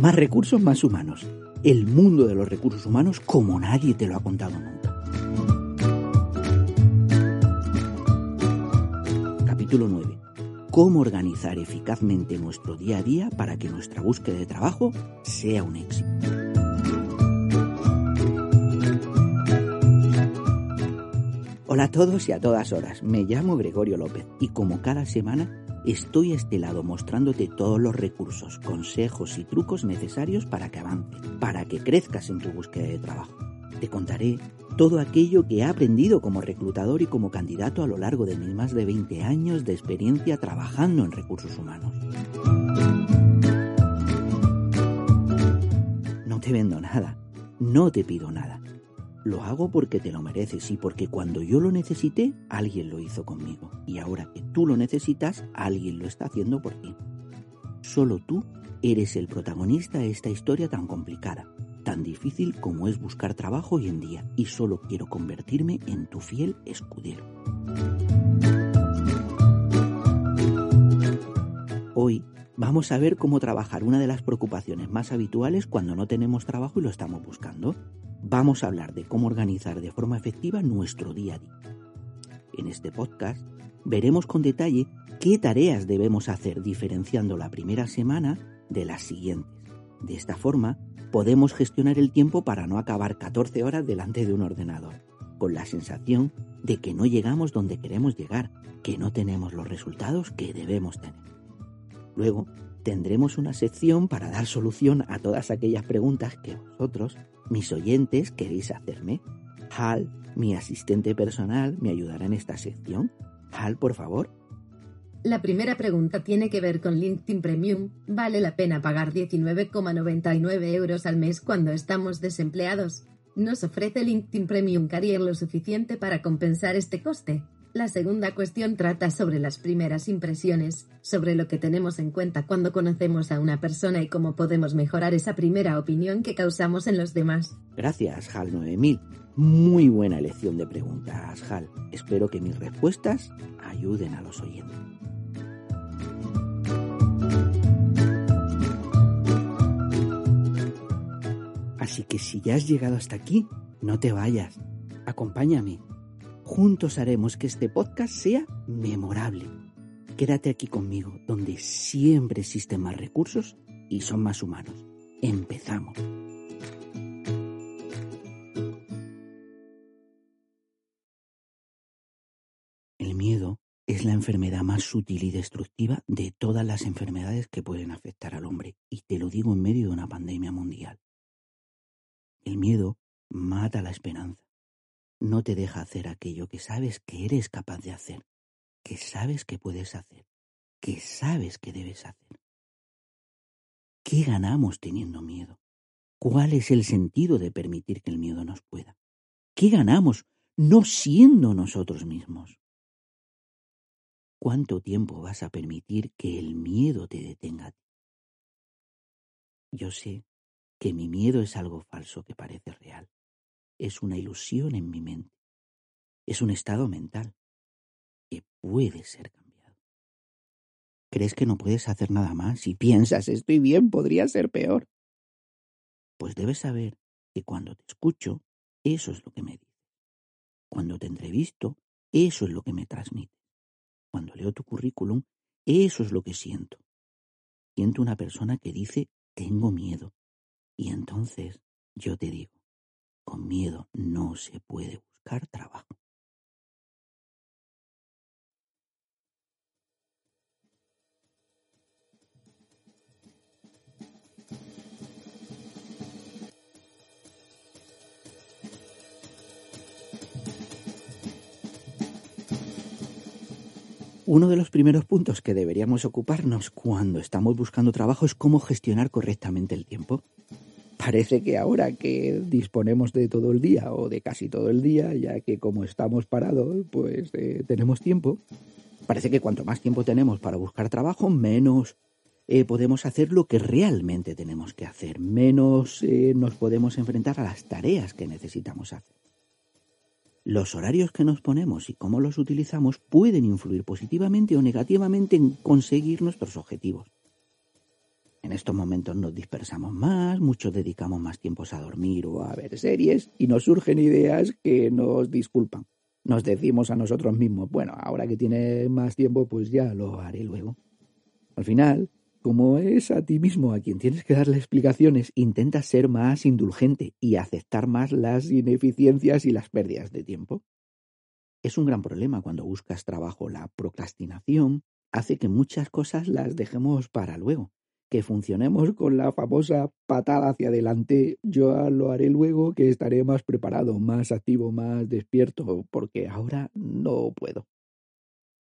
Más recursos, más humanos. El mundo de los recursos humanos como nadie te lo ha contado nunca. Capítulo 9. Cómo organizar eficazmente nuestro día a día para que nuestra búsqueda de trabajo sea un éxito. Hola a todos y a todas horas, me llamo Gregorio López y como cada semana estoy a este lado mostrándote todos los recursos, consejos y trucos necesarios para que avances, para que crezcas en tu búsqueda de trabajo. Te contaré todo aquello que he aprendido como reclutador y como candidato a lo largo de mis más de 20 años de experiencia trabajando en recursos humanos. No te vendo nada, no te pido nada lo hago porque te lo mereces y porque cuando yo lo necesité, alguien lo hizo conmigo. Y ahora que tú lo necesitas, alguien lo está haciendo por ti. Solo tú eres el protagonista de esta historia tan complicada, tan difícil como es buscar trabajo hoy en día, y solo quiero convertirme en tu fiel escudero. Hoy vamos a ver cómo trabajar una de las preocupaciones más habituales cuando no tenemos trabajo y lo estamos buscando, vamos a hablar de cómo organizar de forma efectiva nuestro día a día. En este podcast veremos con detalle qué tareas debemos hacer diferenciando la primera semana de las siguientes. De esta forma, podemos gestionar el tiempo para no acabar 14 horas delante de un ordenador, con la sensación de que no llegamos donde queremos llegar, que no tenemos los resultados que debemos tener. Luego, tendremos una sección para dar solución a todas aquellas preguntas que vosotros, mis oyentes, queréis hacerme. Hal, mi asistente personal, me ayudará en esta sección. Hal, por favor. La primera pregunta tiene que ver con LinkedIn Premium. ¿Vale la pena pagar 19,99 euros al mes cuando estamos desempleados? ¿Nos ofrece LinkedIn Premium Career lo suficiente para compensar este coste? La segunda cuestión trata sobre las primeras impresiones, sobre lo que tenemos en cuenta cuando conocemos a una persona y cómo podemos mejorar esa primera opinión que causamos en los demás. Gracias, HAL 9000. Muy buena elección de preguntas, HAL. Espero que mis respuestas ayuden a los oyentes. Así que si ya has llegado hasta aquí, no te vayas. Acompáñame Juntos haremos que este podcast sea memorable. Quédate aquí conmigo, donde siempre existen más recursos y son más humanos. Empezamos. El miedo es la enfermedad más sutil y destructiva de todas las enfermedades que pueden afectar al hombre, y te lo digo en medio de una pandemia mundial. El miedo mata la esperanza no te deja hacer aquello que sabes que eres capaz de hacer, que sabes que puedes hacer, que sabes que debes hacer. ¿Qué ganamos teniendo miedo? ¿Cuál es el sentido de permitir que el miedo nos pueda? ¿Qué ganamos no siendo nosotros mismos? ¿Cuánto tiempo vas a permitir que el miedo te detenga? Yo sé que mi miedo es algo falso que parece real es una ilusión en mi mente. Es un estado mental que puede ser cambiado. ¿Crees que no puedes hacer nada más? Si piensas, estoy bien, podría ser peor. Pues debes saber que cuando te escucho, eso es lo que me dices. Cuando te entrevisto, eso es lo que me transmites. Cuando leo tu currículum, eso es lo que siento. Siento una persona que dice, tengo miedo. Y entonces yo te digo, con miedo no se puede buscar trabajo. Uno de los primeros puntos que deberíamos ocuparnos cuando estamos buscando trabajo es cómo gestionar correctamente el tiempo parece que ahora que disponemos de todo el día o de casi todo el día, ya que como estamos parados, pues eh, tenemos tiempo, parece que cuanto más tiempo tenemos para buscar trabajo, menos eh, podemos hacer lo que realmente tenemos que hacer, menos eh, nos podemos enfrentar a las tareas que necesitamos hacer. Los horarios que nos ponemos y cómo los utilizamos pueden influir positivamente o negativamente en conseguir nuestros objetivos. En estos momentos nos dispersamos más, muchos dedicamos más tiempos a dormir o a ver series y nos surgen ideas que nos disculpan. Nos decimos a nosotros mismos, bueno, ahora que tiene más tiempo, pues ya lo haré luego. Al final, como es a ti mismo a quien tienes que darle explicaciones, intenta ser más indulgente y aceptar más las ineficiencias y las pérdidas de tiempo. Es un gran problema cuando buscas trabajo. La procrastinación hace que muchas cosas las dejemos para luego, que funcionemos con la famosa patada hacia adelante. Yo lo haré luego, que estaré más preparado, más activo, más despierto, porque ahora no puedo.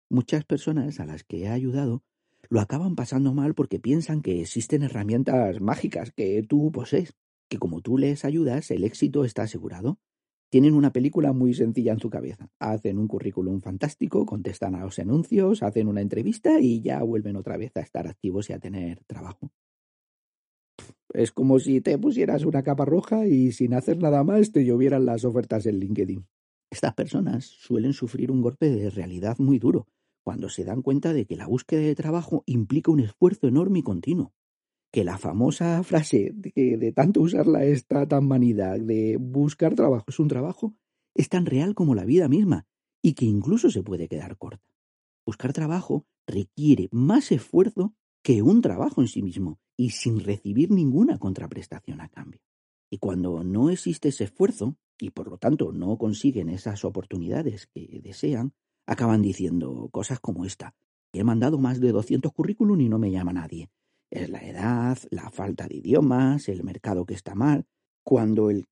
Muchas personas a las que he ayudado lo acaban pasando mal porque piensan que existen herramientas mágicas que tú posees, que como tú les ayudas, el éxito está asegurado. Tienen una película muy sencilla en su cabeza. Hacen un currículum fantástico, contestan a los anuncios, hacen una entrevista y ya vuelven otra vez a estar activos y a tener trabajo. Es como si te pusieras una capa roja y sin hacer nada más te llovieran las ofertas en LinkedIn. Estas personas suelen sufrir un golpe de realidad muy duro cuando se dan cuenta de que la búsqueda de trabajo implica un esfuerzo enorme y continuo. Que la famosa frase de de tanto usarla está tan manida de buscar trabajo es un trabajo es tan real como la vida misma y que incluso se puede quedar corta. Buscar trabajo requiere más esfuerzo que un trabajo en sí mismo y sin recibir ninguna contraprestación a cambio. Y cuando no existe ese esfuerzo, y por lo tanto no consiguen esas oportunidades que desean, acaban diciendo cosas como esta. He mandado más de 200 currículum y no me llama nadie. Es la edad, la falta de idiomas, el mercado que está mal, cuando el,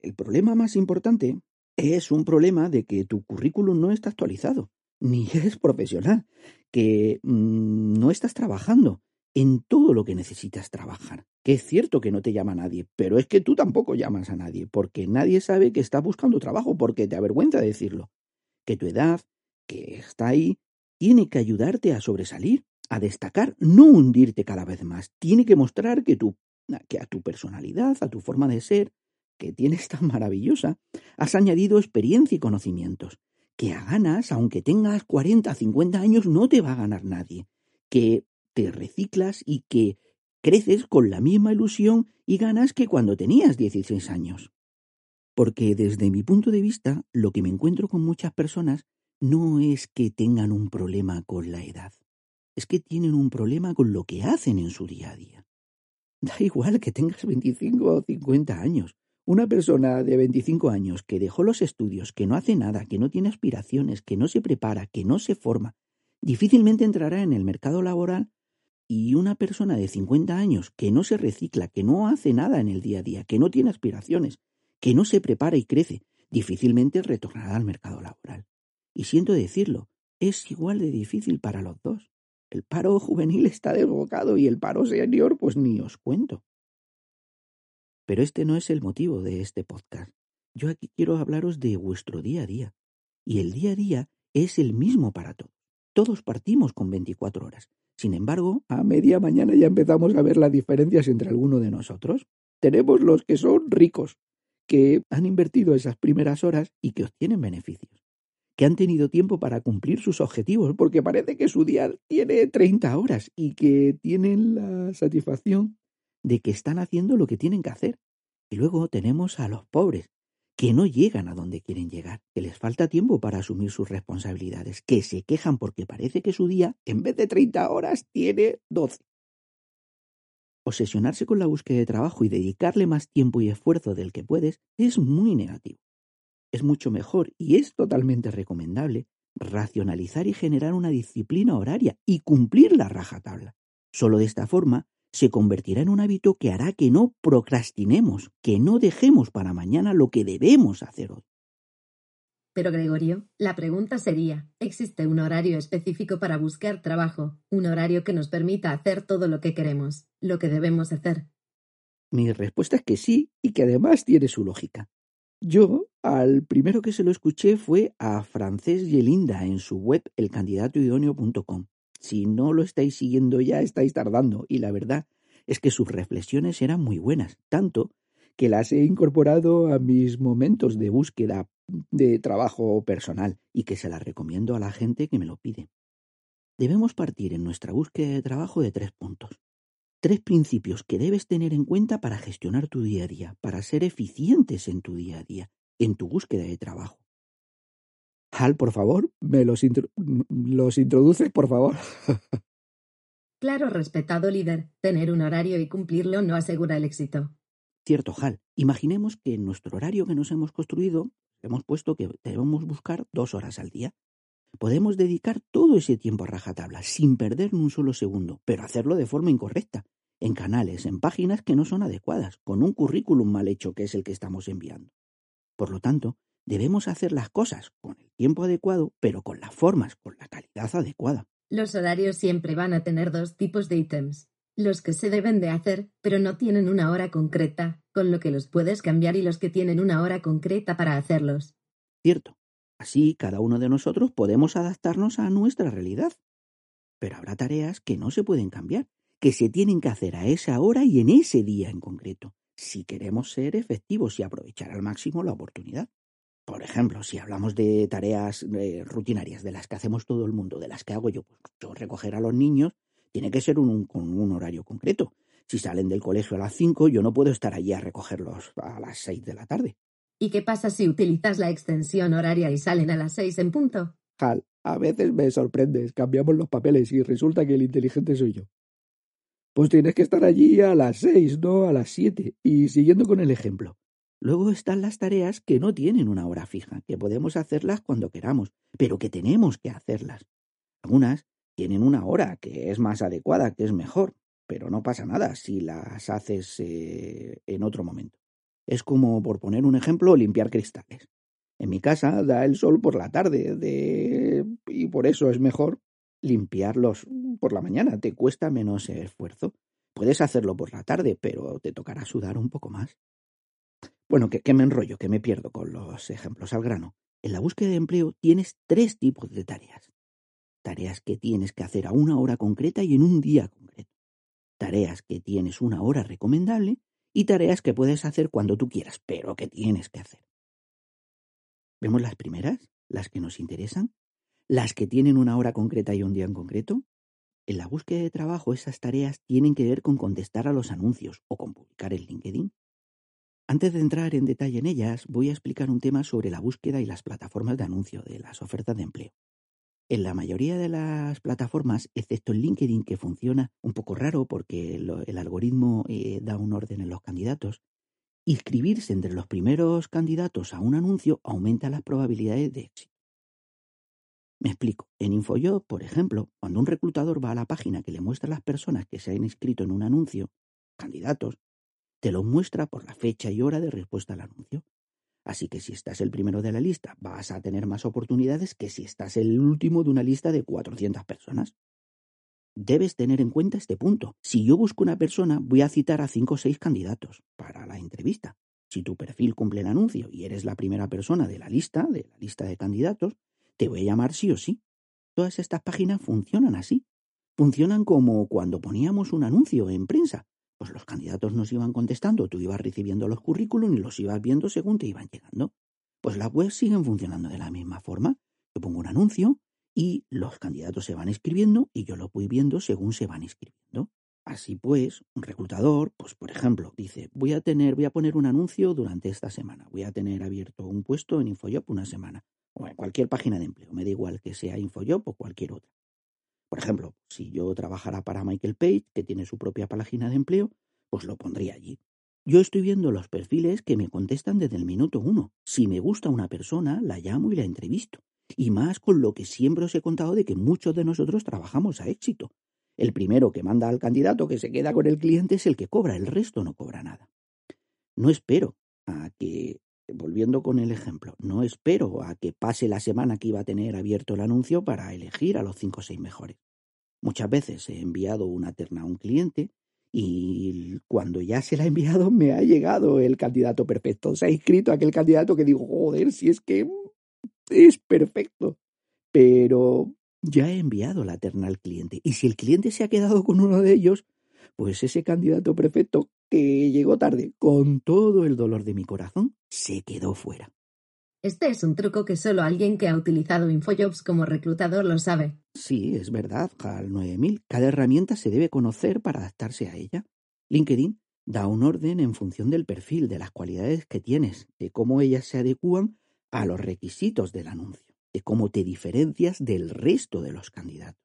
el problema más importante es un problema de que tu currículum no está actualizado, ni eres profesional, que mm, no estás trabajando en todo lo que necesitas trabajar. Que es cierto que no te llama nadie, pero es que tú tampoco llamas a nadie, porque nadie sabe que estás buscando trabajo, porque te avergüenza decirlo. Que tu edad, que está ahí tiene que ayudarte a sobresalir, a destacar, no hundirte cada vez más. Tiene que mostrar que, que a tu personalidad, a tu forma de ser, que tienes tan maravillosa, has añadido experiencia y conocimientos. Que a ganas, aunque tengas 40, 50 años, no te va a ganar nadie. Que te reciclas y que creces con la misma ilusión y ganas que cuando tenías 16 años. Porque desde mi punto de vista, lo que me encuentro con muchas personas no es que tengan un problema con la edad, es que tienen un problema con lo que hacen en su día a día. Da igual que tengas 25 o 50 años. Una persona de 25 años que dejó los estudios, que no hace nada, que no tiene aspiraciones, que no se prepara, que no se forma, difícilmente entrará en el mercado laboral y una persona de 50 años que no se recicla, que no hace nada en el día a día, que no tiene aspiraciones, que no se prepara y crece, difícilmente retornará al mercado laboral. Y siento decirlo, es igual de difícil para los dos. El paro juvenil está desbocado y el paro senior, pues ni os cuento. Pero este no es el motivo de este podcast. Yo aquí quiero hablaros de vuestro día a día. Y el día a día es el mismo para todos. Partimos con 24 horas. Sin embargo, a media mañana ya empezamos a ver las diferencias entre alguno de nosotros. Tenemos los que son ricos, que han invertido esas primeras horas y que obtienen beneficios que han tenido tiempo para cumplir sus objetivos, porque parece que su día tiene 30 horas y que tienen la satisfacción de que están haciendo lo que tienen que hacer. Y luego tenemos a los pobres, que no llegan a donde quieren llegar, que les falta tiempo para asumir sus responsabilidades, que se quejan porque parece que su día, en vez de 30 horas, tiene 12. Obsesionarse con la búsqueda de trabajo y dedicarle más tiempo y esfuerzo del que puedes es muy negativo es mucho mejor y es totalmente recomendable racionalizar y generar una disciplina horaria y cumplir la rajatabla. Solo de esta forma se convertirá en un hábito que hará que no procrastinemos, que no dejemos para mañana lo que debemos hacer hoy. Pero Gregorio, la pregunta sería, ¿existe un horario específico para buscar trabajo? Un horario que nos permita hacer todo lo que queremos, lo que debemos hacer. Mi respuesta es que sí y que además tiene su lógica. Yo, al primero que se lo escuché fue a Francés Yelinda en su web elcandidatoidóneo.com. Si no lo estáis siguiendo ya, estáis tardando, y la verdad es que sus reflexiones eran muy buenas, tanto que las he incorporado a mis momentos de búsqueda de trabajo personal y que se las recomiendo a la gente que me lo pide. Debemos partir en nuestra búsqueda de trabajo de tres puntos. Tres principios que debes tener en cuenta para gestionar tu día a día, para ser eficientes en tu día a día, en tu búsqueda de trabajo. Hal, por favor, me los, los introduces, por favor. claro, respetado líder. Tener un horario y cumplirlo no asegura el éxito. Cierto, Hal. Imaginemos que en nuestro horario que nos hemos construido hemos puesto que debemos buscar dos horas al día. Podemos dedicar todo ese tiempo a rajatabla, sin perder un solo segundo, pero hacerlo de forma incorrecta, en canales, en páginas que no son adecuadas, con un currículum mal hecho que es el que estamos enviando. Por lo tanto, Debemos hacer las cosas con el tiempo adecuado, pero con las formas, con la calidad adecuada. Los horarios siempre van a tener dos tipos de ítems. Los que se deben de hacer, pero no tienen una hora concreta, con lo que los puedes cambiar y los que tienen una hora concreta para hacerlos. Cierto. Así cada uno de nosotros podemos adaptarnos a nuestra realidad. Pero habrá tareas que no se pueden cambiar, que se tienen que hacer a esa hora y en ese día en concreto, si queremos ser efectivos y aprovechar al máximo la oportunidad. Por ejemplo, si hablamos de tareas eh, rutinarias, de las que hacemos todo el mundo, de las que hago yo, pues yo recoger a los niños, tiene que ser un, con un horario concreto. Si salen del colegio a las 5, yo no puedo estar allí a recogerlos a las 6 de la tarde. ¿Y qué pasa si utilizas la extensión horaria y salen a las 6 en punto? Hal, a veces me sorprendes. Cambiamos los papeles y resulta que el inteligente soy yo. Pues tienes que estar allí a las 6, no a las 7. Y siguiendo con el ejemplo, Luego están las tareas que no tienen una hora fija, que podemos hacerlas cuando queramos, pero que tenemos que hacerlas. Algunas tienen una hora que es más adecuada, que es mejor, pero no pasa nada si las haces eh, en otro momento. Es como, por poner un ejemplo, limpiar cristales. En mi casa da el sol por la tarde de... y por eso es mejor limpiarlos por la mañana. Te cuesta menos esfuerzo. Puedes hacerlo por la tarde, pero te tocará sudar un poco más. Bueno, que, me enrollo, que me pierdo con los ejemplos al grano. En la búsqueda de empleo tienes tres tipos de tareas. Tareas que tienes que hacer a una hora concreta y en un día concreto. Tareas que tienes una hora recomendable y tareas que puedes hacer cuando tú quieras, pero que tienes que hacer. ¿Vemos las primeras? ¿Las que nos interesan? ¿Las que tienen una hora concreta y un día en concreto? En la búsqueda de trabajo esas tareas tienen que ver con contestar a los anuncios o con publicar en LinkedIn. Antes de entrar en detalle en ellas, voy a explicar un tema sobre la búsqueda y las plataformas de anuncio de las ofertas de empleo. En la mayoría de las plataformas, excepto en LinkedIn, que funciona un poco raro porque el algoritmo eh, da un orden en los candidatos, inscribirse entre los primeros candidatos a un anuncio aumenta las probabilidades de éxito. Me explico. En InfoJob, por ejemplo, cuando un reclutador va a la página que le muestra a las personas que se han inscrito en un anuncio, candidatos, te lo muestra por la fecha y hora de respuesta al anuncio. Así que si estás el primero de la lista, vas a tener más oportunidades que si estás el último de una lista de 400 personas. Debes tener en cuenta este punto. Si yo busco una persona, voy a citar a 5 o 6 candidatos para la entrevista. Si tu perfil cumple el anuncio y eres la primera persona de la lista, de la lista de candidatos, te voy a llamar sí o sí. Todas estas páginas funcionan así. Funcionan como cuando poníamos un anuncio en prensa pues los candidatos nos iban contestando, tú ibas recibiendo los currículum y los ibas viendo según te iban llegando. Pues las webs siguen funcionando de la misma forma. Yo pongo un anuncio y los candidatos se van escribiendo y yo lo voy viendo según se van escribiendo. Así pues, un reclutador, pues por ejemplo, dice, voy a tener, voy a poner un anuncio durante esta semana, voy a tener abierto un puesto en InfoJob una semana, o en cualquier página de empleo, me da igual que sea InfoJob o cualquier otra. Por ejemplo, si yo trabajara para Michael Page, que tiene su propia página de empleo, pues lo pondría allí. Yo estoy viendo los perfiles que me contestan desde el minuto uno. Si me gusta una persona, la llamo y la entrevisto. Y más con lo que siempre os he contado de que muchos de nosotros trabajamos a éxito. El primero que manda al candidato que se queda con el cliente es el que cobra, el resto no cobra nada. No espero a que, volviendo con el ejemplo, no espero a que pase la semana que iba a tener abierto el anuncio para elegir a los cinco o seis mejores. Muchas veces he enviado una terna a un cliente y cuando ya se la ha enviado me ha llegado el candidato perfecto. Se ha inscrito aquel candidato que digo, joder, si es que es perfecto. Pero ya he enviado la terna al cliente. Y si el cliente se ha quedado con uno de ellos, pues ese candidato perfecto que llegó tarde, con todo el dolor de mi corazón, se quedó fuera. Este es un truco que solo alguien que ha utilizado InfoJobs como reclutador lo sabe. Sí, es verdad, HAL 9000. Cada herramienta se debe conocer para adaptarse a ella. LinkedIn da un orden en función del perfil, de las cualidades que tienes, de cómo ellas se adecúan a los requisitos del anuncio, de cómo te diferencias del resto de los candidatos.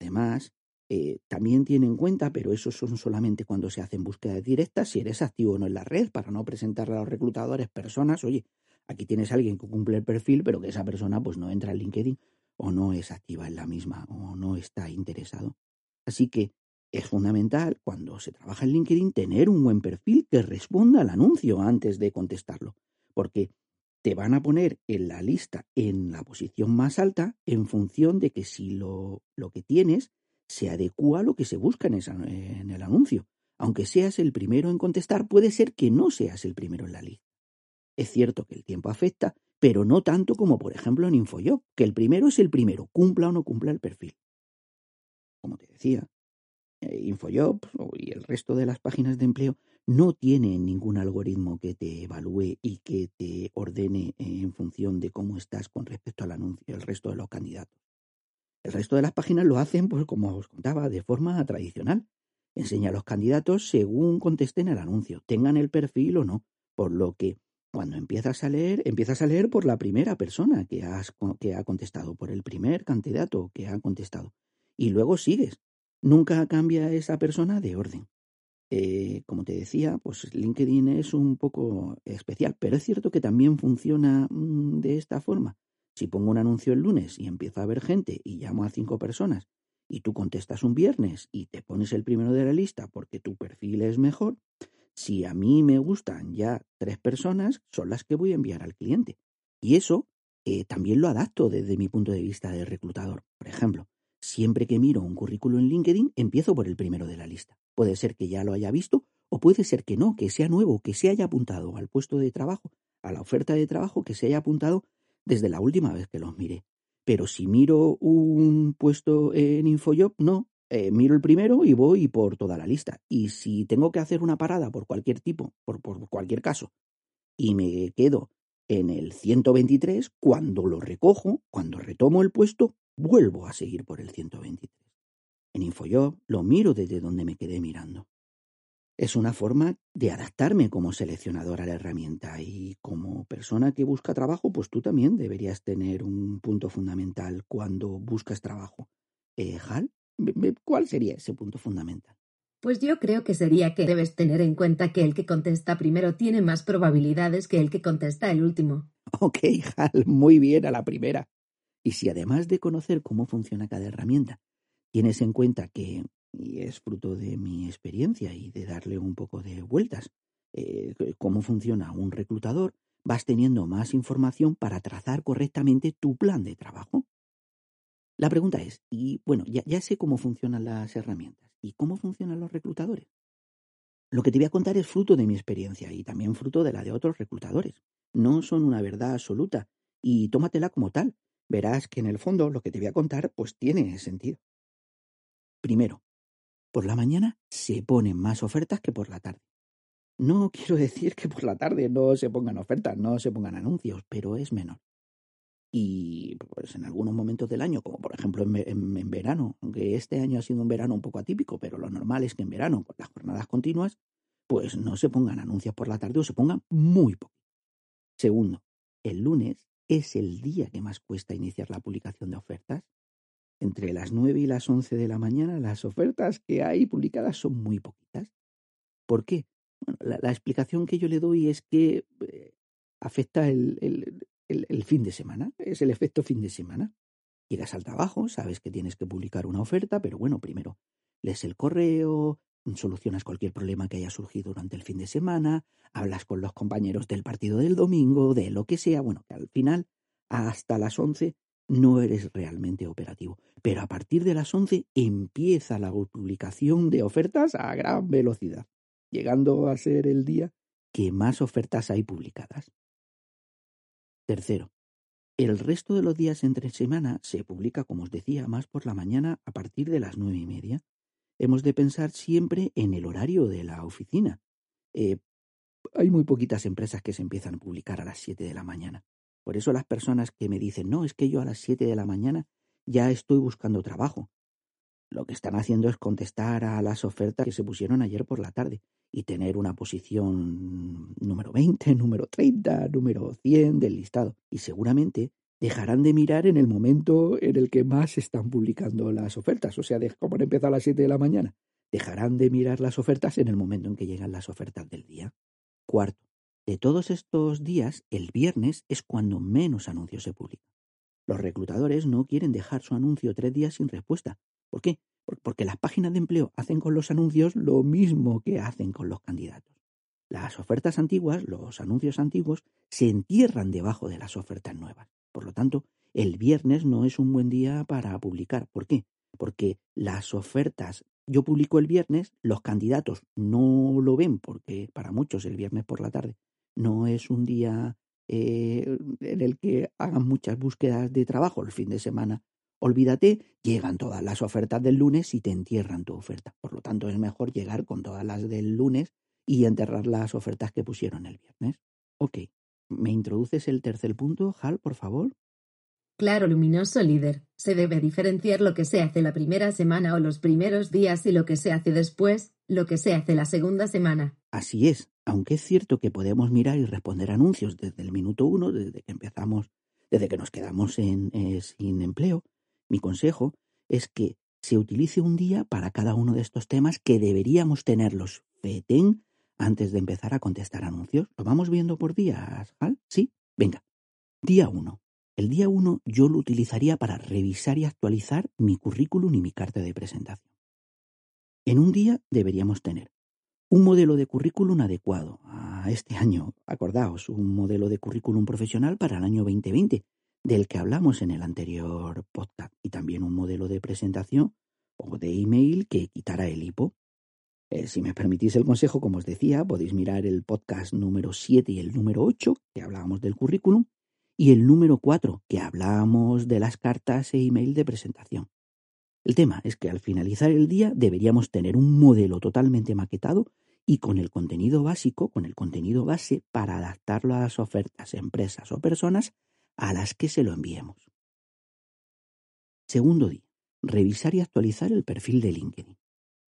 Además, eh, también tiene en cuenta, pero eso son solamente cuando se hacen búsquedas directas, si eres activo o no en la red, para no presentar a los reclutadores personas, oye, aquí tienes alguien que cumple el perfil, pero que esa persona pues no entra en LinkedIn o no es activa en la misma o no está interesado. Así que es fundamental cuando se trabaja en LinkedIn tener un buen perfil que responda al anuncio antes de contestarlo, porque te van a poner en la lista en la posición más alta en función de que si lo, lo que tienes se adecua a lo que se busca en, en el anuncio. Aunque seas el primero en contestar, puede ser que no seas el primero en la lista. Es cierto que el tiempo afecta, pero no tanto como por ejemplo en InfoJob, que el primero es el primero, cumpla o no cumpla el perfil. Como te decía, eh, InfoJob y el resto de las páginas de empleo no tienen ningún algoritmo que te evalúe y que te ordene en función de cómo estás con respecto al anuncio, el resto de los candidatos. El resto de las páginas lo hacen, pues como os contaba, de forma tradicional. Enseña a los candidatos según contesten el anuncio, tengan el perfil o no, por lo que cuando empiezas a leer, empiezas a leer por la primera persona que, que ha contestado, por el primer candidato que ha contestado. Y luego sigues. Nunca cambia esa persona de orden. Eh, como te decía, pues LinkedIn es un poco especial, pero es cierto que también funciona mm, de esta forma. Si pongo un anuncio el lunes y empieza a haber gente y llamo a cinco personas y tú contestas un viernes y te pones el primero de la lista porque tu perfil es mejor, si a mí me gustan ya tres personas, son las que voy a enviar al cliente. Y eso eh, también lo adapto desde mi punto de vista de reclutador. Por ejemplo, siempre que miro un currículo en LinkedIn, empiezo por el primero de la lista. Puede ser que ya lo haya visto o puede ser que no, que sea nuevo, que se haya apuntado al puesto de trabajo, a la oferta de trabajo, que se haya apuntado desde la última vez que los miré. Pero si miro un puesto en InfoJob, no. Eh, miro el primero y voy por toda la lista. Y si tengo que hacer una parada por cualquier tipo, por, por cualquier caso, y me quedo en el 123, cuando lo recojo, cuando retomo el puesto, vuelvo a seguir por el 123. En InfoJob lo miro desde donde me quedé mirando. Es una forma de adaptarme como seleccionador a la herramienta y como persona que busca trabajo, pues tú también deberías tener un punto fundamental cuando buscas trabajo. Eh, Hal, ¿cuál sería ese punto fundamental? Pues yo creo que sería que debes tener en cuenta que el que contesta primero tiene más probabilidades que el que contesta el último. Ok, Hal, muy bien a la primera. Y si además de conocer cómo funciona cada herramienta, tienes en cuenta que y es fruto de mi experiencia y de darle un poco de vueltas. Eh, cómo funciona un reclutador, vas teniendo más información para trazar correctamente tu plan de trabajo. La pregunta es, y bueno, ya, ya sé cómo funcionan las herramientas, ¿y cómo funcionan los reclutadores? Lo que te voy a contar es fruto de mi experiencia y también fruto de la de otros reclutadores. No son una verdad absoluta y tómatela como tal. Verás que en el fondo lo que te voy a contar pues tiene sentido. Primero, por la mañana se ponen más ofertas que por la tarde. No quiero decir que por la tarde no se pongan ofertas, no se pongan anuncios, pero es menor. Y pues en algunos momentos del año, como por ejemplo en, verano, aunque este año ha sido un verano un poco atípico, pero lo normal es que en verano, con las jornadas continuas, pues no se pongan anuncios por la tarde o se pongan muy poco. Segundo, el lunes es el día que más cuesta iniciar la publicación de ofertas entre las 9 y las 11 de la mañana las ofertas que hay publicadas son muy poquitas. ¿Por qué? Bueno, la, explicación que yo le doy es que eh, afecta el, fin de semana, es el efecto fin de semana. Llegas al trabajo, sabes que tienes que publicar una oferta, pero bueno, primero lees el correo, solucionas cualquier problema que haya surgido durante el fin de semana, hablas con los compañeros del partido del domingo, de lo que sea, bueno, que al final, hasta las 11 no eres realmente operativo. Pero a partir de las 11 empieza la publicación de ofertas a gran velocidad, llegando a ser el día que más ofertas hay publicadas. Tercero, el resto de los días entre semana se publica, como os decía, más por la mañana a partir de las nueve y media. Hemos de pensar siempre en el horario de la oficina. Eh, hay muy poquitas empresas que se empiezan a publicar a las siete de la mañana. Por eso las personas que me dicen, no, es que yo a las 7 de la mañana ya estoy buscando trabajo. Lo que están haciendo es contestar a las ofertas que se pusieron ayer por la tarde y tener una posición número 20, número 30, número 100 del listado. Y seguramente dejarán de mirar en el momento en el que más están publicando las ofertas. O sea, como han empezado a las 7 de la mañana, dejarán de mirar las ofertas en el momento en que llegan las ofertas del día. Cuarto, de todos estos días, el viernes es cuando menos anuncios se publican. Los reclutadores no quieren dejar su anuncio tres días sin respuesta. ¿Por qué? Porque las páginas de empleo hacen con los anuncios lo mismo que hacen con los candidatos. Las ofertas antiguas, los anuncios antiguos, se entierran debajo de las ofertas nuevas. Por lo tanto, el viernes no es un buen día para publicar. ¿Por qué? Porque las ofertas, yo publico el viernes, los candidatos no lo ven porque para muchos el viernes por la tarde no es un día eh, en el que hagan muchas búsquedas de trabajo el fin de semana. Olvídate, llegan todas las ofertas del lunes y te entierran tu oferta. Por lo tanto, es mejor llegar con todas las del lunes y enterrar las ofertas que pusieron el viernes. Ok. ¿Me introduces el tercer punto, Hal, por favor? Claro, luminoso líder. Se debe diferenciar lo que se hace la primera semana o los primeros días y lo que se hace después, lo que se hace la segunda semana. Así es, aunque es cierto que podemos mirar y responder anuncios desde el minuto uno, desde que empezamos, desde que nos quedamos en, eh, sin empleo, mi consejo es que se utilice un día para cada uno de estos temas que deberíamos tenerlos feten antes de empezar a contestar anuncios. ¿Lo vamos viendo por días, Hal? Sí, venga. Día 1. El día 1 yo lo utilizaría para revisar y actualizar mi currículum y mi carta de presentación. En un día deberíamos tener un modelo de currículum adecuado a este año. Acordaos, un modelo de currículum profesional para el año 2020, del que hablamos en el anterior podcast, y también un modelo de presentación o de email que quitará el hipo. Eh, si me permitís el consejo, como os decía, podéis mirar el podcast número 7 y el número 8, que hablábamos del currículum, y el número 4, que hablábamos de las cartas e email de presentación. El tema es que al finalizar el día deberíamos tener un modelo totalmente maquetado y con el contenido básico, con el contenido base para adaptarlo a las ofertas, empresas o personas a las que se lo enviemos. Segundo día, revisar y actualizar el perfil de LinkedIn.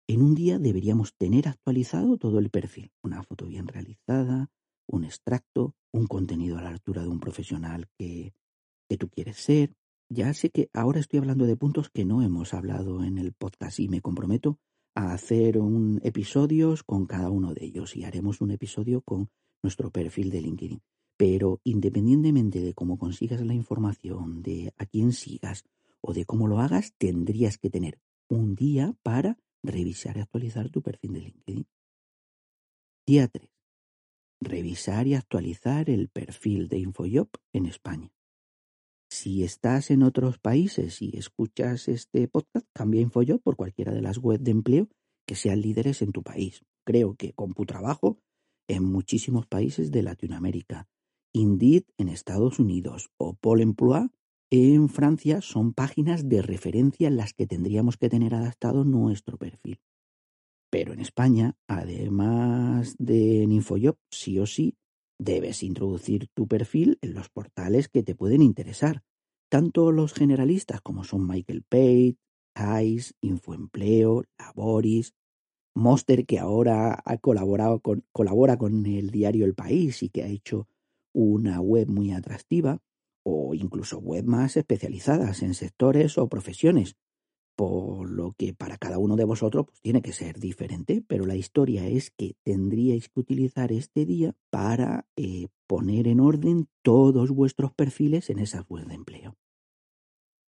En un día deberíamos tener actualizado todo el perfil, una foto bien realizada, un extracto, un contenido a la altura de un profesional que, que tú quieres ser. Ya sé que ahora estoy hablando de puntos que no hemos hablado en el podcast y me comprometo a hacer un episodios con cada uno de ellos y haremos un episodio con nuestro perfil de LinkedIn. Pero independientemente de cómo consigas la información, de a quién sigas o de cómo lo hagas, tendrías que tener un día para revisar y actualizar tu perfil de LinkedIn. Día 3. Revisar y actualizar el perfil de InfoJob en España. Si estás en otros países y escuchas este podcast, cambia InfoJob por cualquiera de las webs de empleo que sean líderes en tu país. Creo que CompuTrabajo en muchísimos países de Latinoamérica, Indeed en Estados Unidos o Pôle Emploi en Francia son páginas de referencia en las que tendríamos que tener adaptado nuestro perfil. Pero en España, además de en InfoJob, sí o sí, debes introducir tu perfil en los portales que te pueden interesar, tanto los generalistas como son Michael Page, ICE, Infoempleo, Laboris, Monster, que ahora colabora con el diario El País y que ha hecho una web muy atractiva, o incluso web más especializadas en sectores o profesiones, por lo que para cada uno de vosotros pues, tiene que ser diferente, pero la historia es que tendríais que utilizar este día para eh, poner en orden todos vuestros perfiles en esa web de empleo.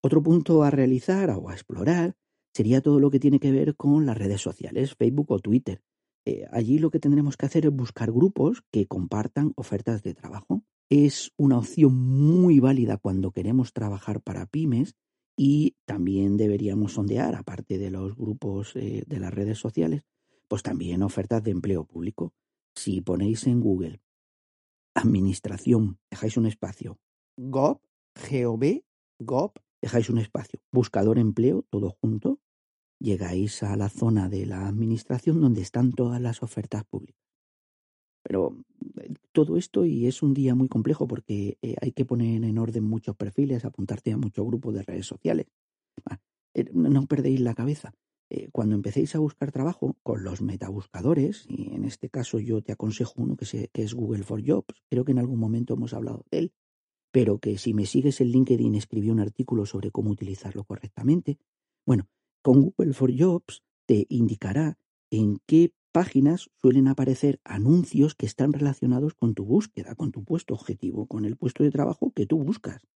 Otro punto a realizar o a explorar sería todo lo que tiene que ver con las redes sociales, Facebook o Twitter. Eh, allí lo que tendremos que hacer es buscar grupos que compartan ofertas de trabajo es una opción muy válida cuando queremos trabajar para pymes y también deberíamos sondear, aparte de los grupos eh, de las redes sociales, pues también ofertas de empleo público. Si ponéis en Google Administración, dejáis un espacio, GOB, GOB, GOB, dejáis un espacio, buscador empleo, todo junto, llegáis a la zona de la administración donde están todas las ofertas públicas. Pero todo esto y es un día muy complejo porque eh, hay que poner en orden muchos perfiles, apuntarte a muchos grupos de redes sociales. Ah, eh, no perdéis la cabeza. Eh, cuando empecéis a buscar trabajo con los metabuscadores, y en este caso yo te aconsejo uno que, que es Google for Jobs, creo que en algún momento hemos hablado de él, pero que si me sigues en LinkedIn escribí un artículo sobre cómo utilizarlo correctamente. Bueno, con Google for Jobs te indicará en qué páginas suelen aparecer anuncios que están relacionados con tu búsqueda, con tu puesto objetivo, con el puesto de trabajo que tú buscas.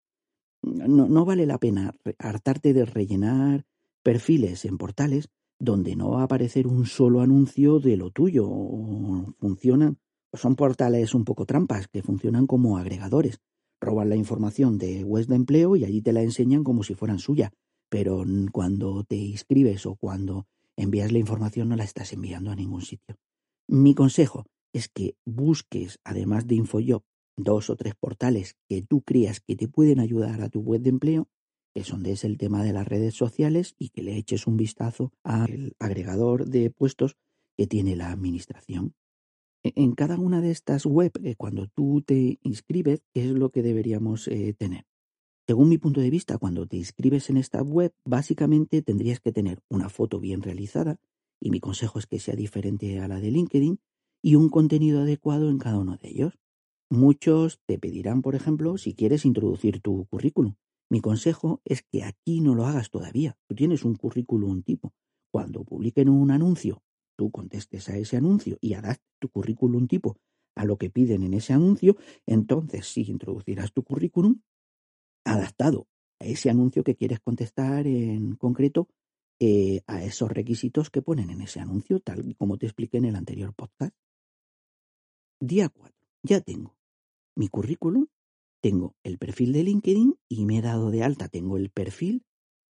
No, no vale la pena hartarte de rellenar perfiles en portales donde no va a aparecer un solo anuncio de lo tuyo. Funcionan, son portales un poco trampas que funcionan como agregadores. Roban la información de webs de empleo y allí te la enseñan como si fueran suya. Pero cuando te inscribes o cuando envías la información no la estás enviando a ningún sitio. Mi consejo es que busques, además de InfoJob, dos o tres portales que tú creas que te pueden ayudar a tu web de empleo, que sondees el tema de las redes sociales y que le eches un vistazo al agregador de puestos que tiene la administración. E, en cada una de estas web, eh, cuando tú te inscribes, ¿qué es lo que deberíamos eh, tener? Según mi punto de vista, cuando te inscribes en esta web, básicamente tendrías que tener una foto bien realizada, y mi consejo es que sea diferente a la de LinkedIn, y un contenido adecuado en cada uno de ellos. Muchos te pedirán, por ejemplo, si quieres introducir tu currículum. Mi consejo es que aquí no lo hagas todavía. Tú tienes un currículum tipo. Cuando publiquen un anuncio, tú contestes a ese anuncio y harás tu currículum tipo a lo que piden en ese anuncio, entonces sí introducirás tu currículum adaptado a ese anuncio que quieres contestar en concreto eh, a esos requisitos que ponen en ese anuncio, tal como te expliqué en el anterior podcast. Día 4. Ya tengo mi currículum, tengo el perfil de LinkedIn y me he dado de alta, tengo el perfil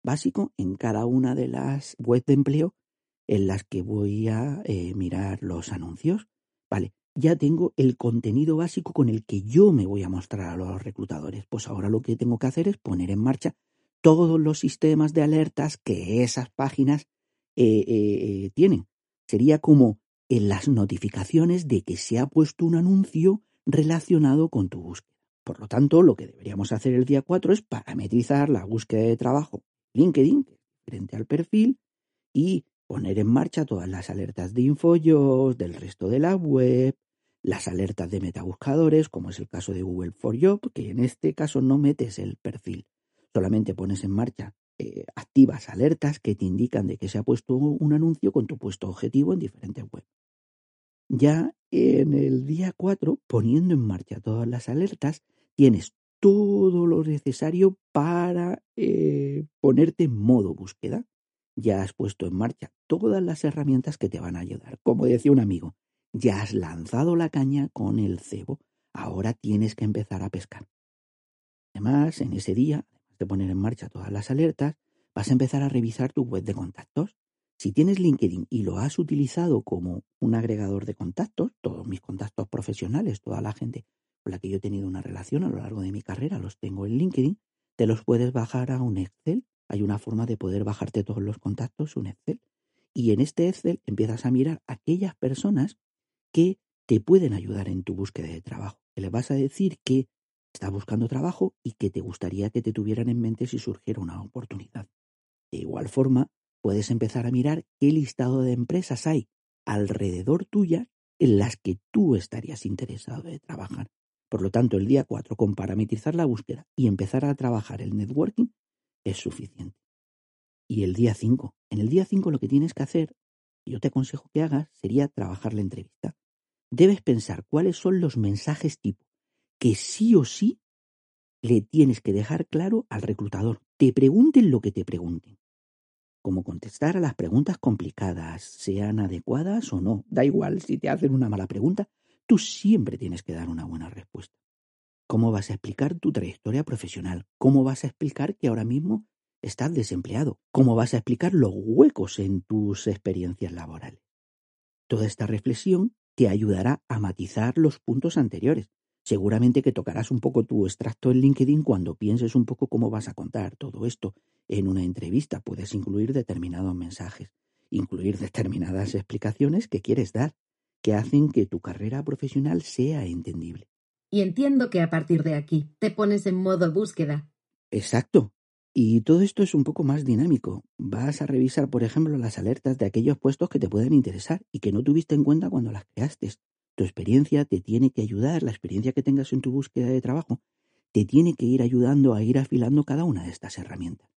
básico en cada una de las webs de empleo en las que voy a eh, mirar los anuncios. Vale, ya tengo el contenido básico con el que yo me voy a mostrar a los reclutadores. Pues ahora lo que tengo que hacer es poner en marcha todos los sistemas de alertas que esas páginas eh, eh, tienen. Sería como en las notificaciones de que se ha puesto un anuncio relacionado con tu búsqueda. Por lo tanto, lo que deberíamos hacer el día 4 es parametrizar la búsqueda de trabajo LinkedIn, frente al perfil, y poner en marcha todas las alertas de InfoJobs, del resto de la web, las alertas de metabuscadores, como es el caso de Google for Job, que en este caso no metes el perfil, solamente pones en marcha eh, activas alertas que te indican de que se ha puesto un anuncio con tu puesto objetivo en diferentes webs. Ya en el día 4, poniendo en marcha todas las alertas, tienes todo lo necesario para eh, ponerte en modo búsqueda ya has puesto en marcha todas las herramientas que te van a ayudar. Como decía un amigo, ya has lanzado la caña con el cebo, ahora tienes que empezar a pescar. Además, en ese día, de poner en marcha todas las alertas, vas a empezar a revisar tu web de contactos. Si tienes LinkedIn y lo has utilizado como un agregador de contactos, todos mis contactos profesionales, toda la gente con la que yo he tenido una relación a lo largo de mi carrera, los tengo en LinkedIn, te los puedes bajar a un Excel hay una forma de poder bajarte todos los contactos, un Excel. Y en este Excel empiezas a mirar aquellas personas que te pueden ayudar en tu búsqueda de trabajo. Que le vas a decir que estás buscando trabajo y que te gustaría que te tuvieran en mente si surgiera una oportunidad. De igual forma, puedes empezar a mirar qué listado de empresas hay alrededor tuya en las que tú estarías interesado de trabajar. Por lo tanto, el día 4, con parametrizar la búsqueda y empezar a trabajar el networking, es suficiente. Y el día 5. En el día 5 lo que tienes que hacer, y yo te aconsejo que hagas, sería trabajar la entrevista. Debes pensar cuáles son los mensajes tipo que sí o sí le tienes que dejar claro al reclutador. Te pregunten lo que te pregunten. Como contestar a las preguntas complicadas, sean adecuadas o no. Da igual si te hacen una mala pregunta, tú siempre tienes que dar una buena respuesta. ¿Cómo vas a explicar tu trayectoria profesional? ¿Cómo vas a explicar que ahora mismo estás desempleado? ¿Cómo vas a explicar los huecos en tus experiencias laborales? Toda esta reflexión te ayudará a matizar los puntos anteriores. Seguramente que tocarás un poco tu extracto en LinkedIn cuando pienses un poco cómo vas a contar todo esto. En una entrevista puedes incluir determinados mensajes, incluir determinadas explicaciones que quieres dar que hacen que tu carrera profesional sea entendible. Y entiendo que a partir de aquí te pones en modo búsqueda. Exacto. Y todo esto es un poco más dinámico. Vas a revisar, por ejemplo, las alertas de aquellos puestos que te pueden interesar y que no tuviste en cuenta cuando las creaste. Tu experiencia te tiene que ayudar, la experiencia que tengas en tu búsqueda de trabajo, te tiene que ir ayudando a ir afilando cada una de estas herramientas.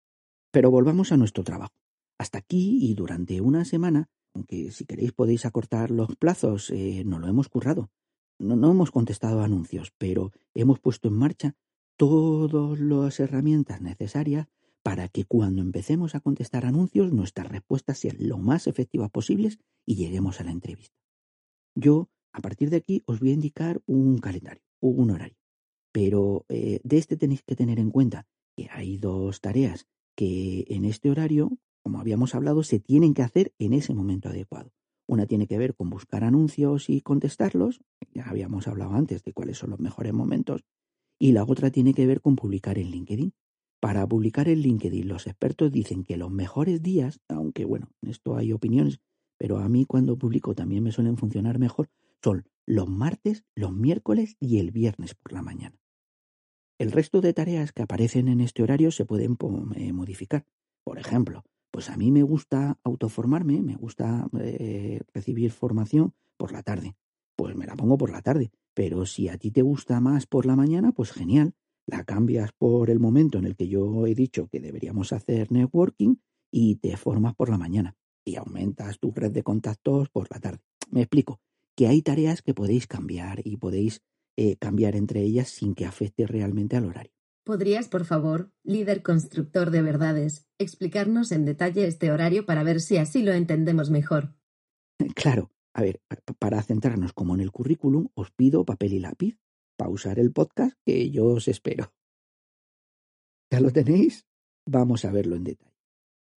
Pero volvamos a nuestro trabajo. Hasta aquí y durante una semana, aunque si queréis podéis acortar los plazos, eh, no lo hemos currado. No, no hemos contestado anuncios, pero hemos puesto en marcha todas las herramientas necesarias para que cuando empecemos a contestar anuncios nuestras respuestas sean lo más efectivas posibles y lleguemos a la entrevista. Yo, a partir de aquí, os voy a indicar un calendario, un horario. Pero eh, de este tenéis que tener en cuenta que hay dos tareas que en este horario, como habíamos hablado, se tienen que hacer en ese momento adecuado. Una tiene que ver con buscar anuncios y contestarlos, ya habíamos hablado antes de cuáles son los mejores momentos, y la otra tiene que ver con publicar en LinkedIn. Para publicar en LinkedIn, los expertos dicen que los mejores días, aunque bueno, en esto hay opiniones, pero a mí cuando publico también me suelen funcionar mejor, son los martes, los miércoles y el viernes por la mañana. El resto de tareas que aparecen en este horario se pueden eh, modificar. Por ejemplo, pues a mí me gusta autoformarme, me gusta eh, recibir formación por la tarde. Pues me la pongo por la tarde. Pero si a ti te gusta más por la mañana, pues genial. La cambias por el momento en el que yo he dicho que deberíamos hacer networking y te formas por la mañana. Y aumentas tu red de contactos por la tarde. Me explico. Que hay tareas que podéis cambiar y podéis eh, cambiar entre ellas sin que afecte realmente al horario. ¿Podrías, por favor, líder constructor de verdades, explicarnos en detalle este horario para ver si así lo entendemos mejor? Claro. A ver, para centrarnos como en el currículum, os pido papel y lápiz, pausar el podcast que yo os espero. ¿Ya lo tenéis? Vamos a verlo en detalle.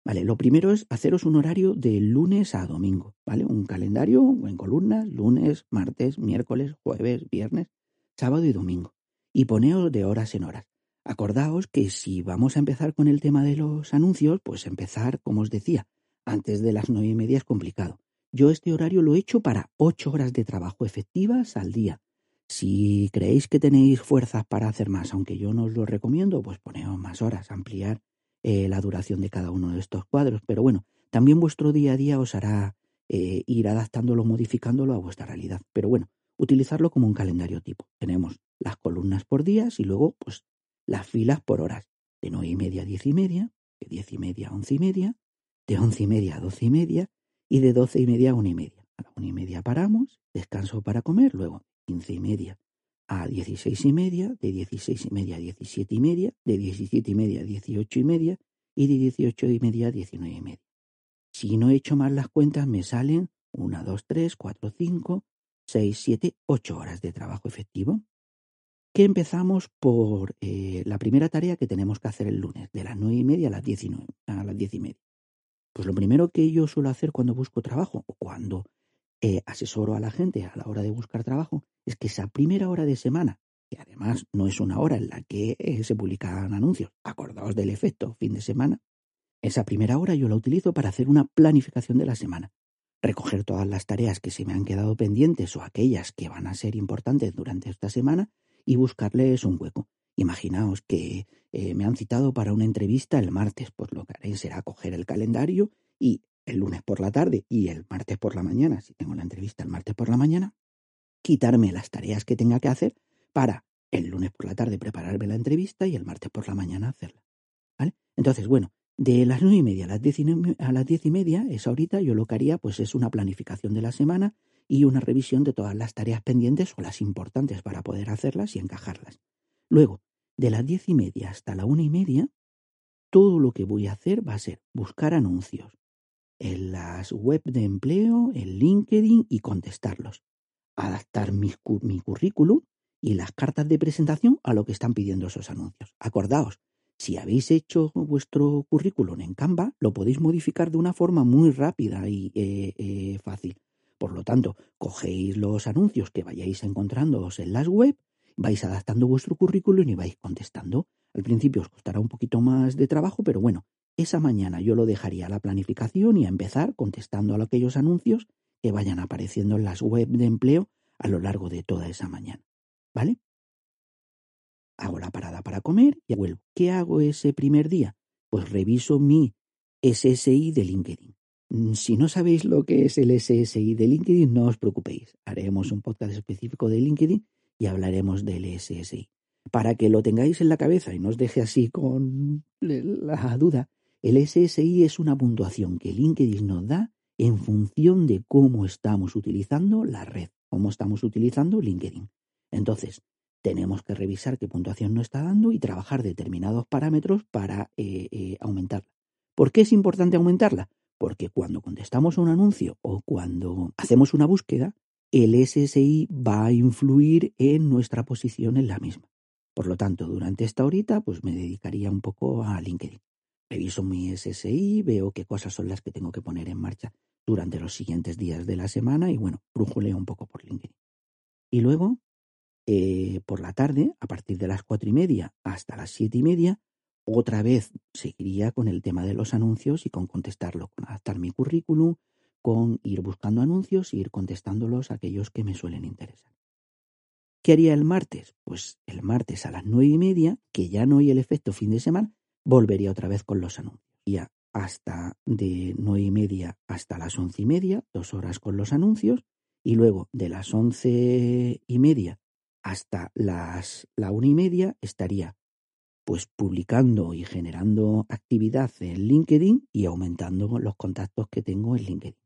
Vale, lo primero es haceros un horario de lunes a domingo, ¿vale? Un calendario en columnas, lunes, martes, miércoles, jueves, viernes, sábado y domingo. Y poneos de horas en horas. Acordaos que si vamos a empezar con el tema de los anuncios, pues empezar, como os decía, antes de las nueve y media es complicado. Yo este horario lo he hecho para ocho horas de trabajo efectivas al día. Si creéis que tenéis fuerzas para hacer más, aunque yo no os lo recomiendo, pues poneos más horas, ampliar eh, la duración de cada uno de estos cuadros. Pero bueno, también vuestro día a día os hará eh, ir adaptándolo, modificándolo a vuestra realidad. Pero bueno, utilizarlo como un calendario tipo. Tenemos las columnas por días y luego pues las filas por horas. De nueve y media a diez y media, de diez y media a once y media, de once y media a doce y media y de doce y media a una y media. A la una y media paramos, descanso para comer, luego quince y media a dieciséis y media, de dieciséis y media a diecisiete y media, de diecisiete y media a dieciocho y media y de dieciocho y media a diecinueve y media. Si no he hecho mal las cuentas, me salen una, dos, tres, cuatro, cinco, seis, siete, ocho horas de trabajo efectivo. Que empezamos por eh, la primera tarea que tenemos que hacer el lunes, de las nueve y media a las diez y, a las diez y media. Pues lo primero que yo suelo hacer cuando busco trabajo o cuando eh, asesoro a la gente a la hora de buscar trabajo es que esa primera hora de semana, que además no es una hora en la que eh, se publican anuncios, acordaos del efecto fin de semana, esa primera hora yo la utilizo para hacer una planificación de la semana, recoger todas las tareas que se me han quedado pendientes o aquellas que van a ser importantes durante esta semana y buscarles un hueco. Imaginaos que eh, me han citado para una entrevista el martes, pues lo que haré será coger el calendario y el lunes por la tarde y el martes por la mañana, si tengo la entrevista el martes por la mañana, quitarme las tareas que tenga que hacer para el lunes por la tarde prepararme la entrevista y el martes por la mañana hacerla. ¿Vale? Entonces, bueno, de las nueve y media a las diez y, a las diez y media, esa ahorita yo lo que haría pues es una planificación de la semana y una revisión de todas las tareas pendientes o las importantes para poder hacerlas y encajarlas. Luego, de las diez y media hasta la una y media, todo lo que voy a hacer va a ser buscar anuncios en las web de empleo, en LinkedIn y contestarlos. Adaptar mi, currículum y las cartas de presentación a lo que están pidiendo esos anuncios. Acordaos, si habéis hecho vuestro currículum en Canva, lo podéis modificar de una forma muy rápida y eh, eh, fácil. Por lo tanto, cogéis los anuncios que vayáis encontrándoos en las web vais adaptando vuestro currículum y vais contestando. Al principio os costará un poquito más de trabajo, pero bueno, esa mañana yo lo dejaría a la planificación y a empezar contestando a aquellos anuncios que vayan apareciendo en las web de empleo a lo largo de toda esa mañana. ¿Vale? Hago la parada para comer y vuelvo. ¿Qué hago ese primer día? Pues reviso mi SSI de LinkedIn. Mm, si no sabéis lo que es el SSI de LinkedIn, no os preocupéis. Haremos un podcast específico de LinkedIn y hablaremos del SSI. Para que lo tengáis en la cabeza y no os deje así con la duda, el SSI es una puntuación que LinkedIn nos da en función de cómo estamos utilizando la red, cómo estamos utilizando LinkedIn. Entonces, tenemos que revisar qué puntuación nos está dando y trabajar determinados parámetros para eh, eh, aumentarla. ¿Por qué es importante aumentarla? Porque cuando contestamos a un anuncio o cuando hacemos una búsqueda, el SSI va a influir en nuestra posición en la misma. Por lo tanto, durante esta horita, pues me dedicaría un poco a LinkedIn. Reviso mi SSI, veo qué cosas son las que tengo que poner en marcha durante los siguientes días de la semana y bueno, brújuleo un poco por LinkedIn. Y luego eh, por la tarde, a partir de las cuatro y media hasta las siete y media, otra vez seguiría con el tema de los anuncios y con contestarlo, con adaptar mi currículum, con ir buscando anuncios e ir contestándolos a aquellos que me suelen interesar. ¿Qué haría el martes? Pues el martes a las nueve y media, que ya no hay el efecto fin de semana, volvería otra vez con los anuncios. Ya hasta de nueve y media hasta las once y media, dos horas con los anuncios, y luego de las once y media hasta las la una y media estaría pues publicando y generando actividad en LinkedIn y aumentando los contactos que tengo en LinkedIn.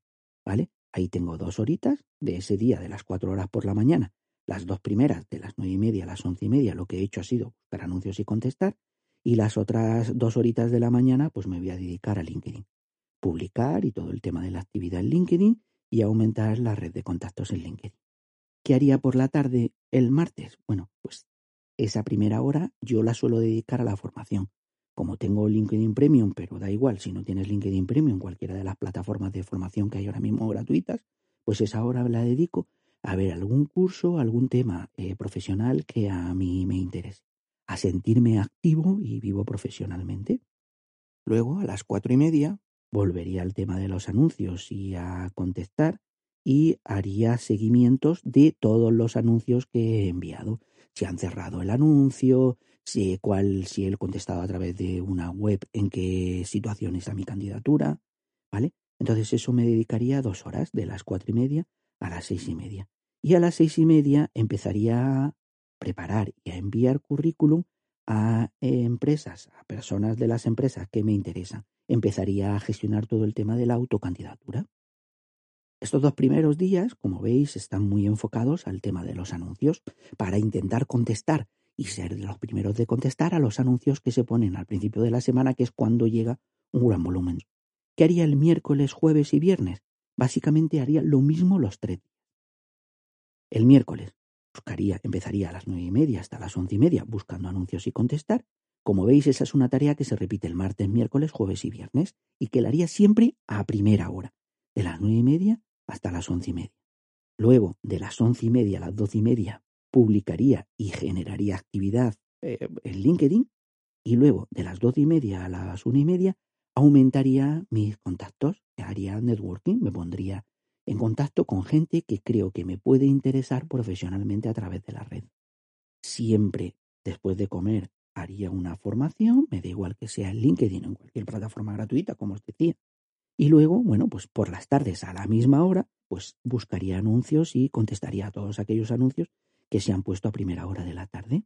¿Vale? Ahí tengo dos horitas de ese día de las cuatro horas por la mañana. Las dos primeras, de las nueve y media a las once y media, lo que he hecho ha sido buscar anuncios y contestar. Y las otras dos horitas de la mañana, pues me voy a dedicar a LinkedIn. Publicar y todo el tema de la actividad en LinkedIn y aumentar la red de contactos en LinkedIn. ¿Qué haría por la tarde el martes? Bueno, pues esa primera hora yo la suelo dedicar a la formación. Como tengo LinkedIn Premium, pero da igual, si no tienes LinkedIn Premium, cualquiera de las plataformas de formación que hay ahora mismo gratuitas, pues esa hora la dedico a ver algún curso, algún tema eh, profesional que a mí me interese, a sentirme activo y vivo profesionalmente. Luego, a las cuatro y media, volvería al tema de los anuncios y a contestar y haría seguimientos de todos los anuncios que he enviado. Si han cerrado el anuncio, si, cuál, si he contestado a través de una web, en qué situación está mi candidatura, ¿vale? Entonces eso me dedicaría dos horas, de las cuatro y media a las seis y media. Y a las seis y media empezaría a preparar y a enviar currículum a empresas, a personas de las empresas que me interesan. Empezaría a gestionar todo el tema de la autocandidatura. Estos dos primeros días, como veis, están muy enfocados al tema de los anuncios para intentar contestar y ser de los primeros de contestar a los anuncios que se ponen al principio de la semana, que es cuando llega un gran volumen. ¿Qué haría el miércoles, jueves y viernes? Básicamente haría lo mismo los tres El miércoles buscaría, empezaría a las nueve y media hasta las once y media buscando anuncios y contestar. Como veis, esa es una tarea que se repite el martes, miércoles, jueves y viernes y que la haría siempre a primera hora, de las nueve y media hasta las once y media. Luego, de las once y media a las doce y media, publicaría y generaría actividad eh, en LinkedIn. Y luego, de las doce y media a las una y media, aumentaría mis contactos, haría networking, me pondría en contacto con gente que creo que me puede interesar profesionalmente a través de la red. Siempre después de comer haría una formación, me da igual que sea en LinkedIn o en cualquier plataforma gratuita, como os decía, y luego, bueno, pues por las tardes a la misma hora, pues buscaría anuncios y contestaría a todos aquellos anuncios que se han puesto a primera hora de la tarde.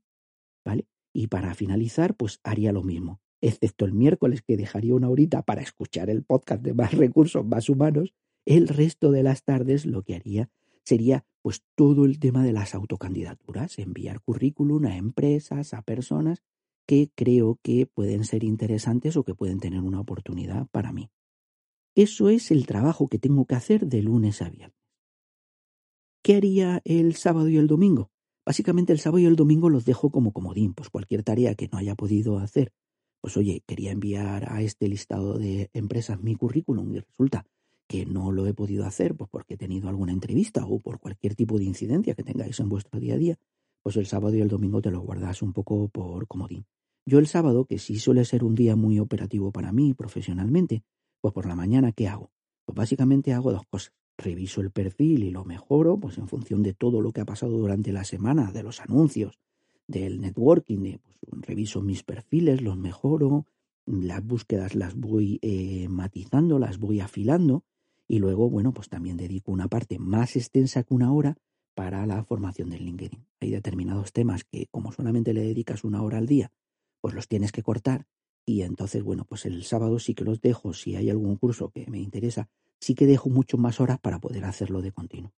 ¿Vale? Y para finalizar, pues haría lo mismo, excepto el miércoles que dejaría una horita para escuchar el podcast de más recursos, más humanos, el resto de las tardes lo que haría sería pues todo el tema de las autocandidaturas, enviar currículum a empresas, a personas que creo que pueden ser interesantes o que pueden tener una oportunidad para mí. Eso es el trabajo que tengo que hacer de lunes a viernes. ¿Qué haría el sábado y el domingo? Básicamente el sábado y el domingo los dejo como comodín, pues cualquier tarea que no haya podido hacer. Pues oye, quería enviar a este listado de empresas mi currículum y resulta que no lo he podido hacer pues porque he tenido alguna entrevista o por cualquier tipo de incidencia que tengáis en vuestro día a día, pues el sábado y el domingo te lo guardas un poco por comodín. Yo el sábado, que sí suele ser un día muy operativo para mí profesionalmente, pues por la mañana, ¿qué hago? Pues básicamente hago dos cosas. reviso el perfil y lo mejoro, pues en función de todo lo que ha pasado durante la semana, de los anuncios, del networking, de, pues, reviso mis perfiles, los mejoro, las búsquedas las voy eh, matizando, las voy afilando y luego, bueno, pues también dedico una parte más extensa que una hora para la formación del LinkedIn. Hay determinados temas que como solamente le dedicas una hora al día, pues los tienes que cortar y entonces, bueno, pues el sábado sí que los dejo, si hay algún curso que me interesa, sí que dejo mucho más horas para poder hacerlo de continuo.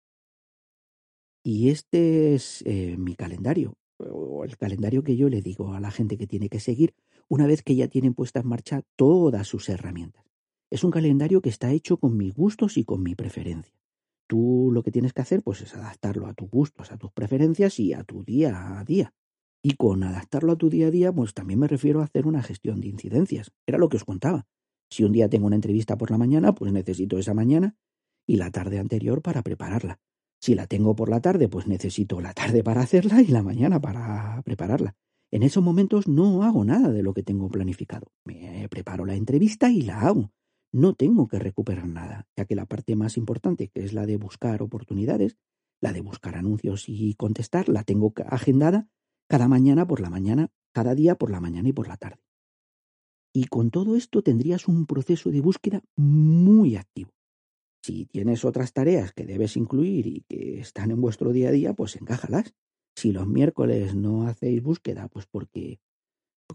Y este es eh, mi calendario, o el calendario que yo le digo a la gente que tiene que seguir una vez que ya tienen puesta en marcha todas sus herramientas. Es un calendario que está hecho con mis gustos y con mi preferencia. Tú lo que tienes que hacer pues es adaptarlo a tus gustos, a tus preferencias y a tu día a día. Y con adaptarlo a tu día a día, pues también me refiero a hacer una gestión de incidencias. Era lo que os contaba. Si un día tengo una entrevista por la mañana, pues necesito esa mañana y la tarde anterior para prepararla. Si la tengo por la tarde, pues necesito la tarde para hacerla y la mañana para prepararla. En esos momentos no hago nada de lo que tengo planificado. Me preparo la entrevista y la hago. No tengo que recuperar nada, ya que la parte más importante, que es la de buscar oportunidades, la de buscar anuncios y contestar, la tengo agendada cada mañana por la mañana, cada día por la mañana y por la tarde. Y con todo esto tendrías un proceso de búsqueda muy activo. Si tienes otras tareas que debes incluir y que están en vuestro día a día, pues encájalas. Si los miércoles no hacéis búsqueda, pues porque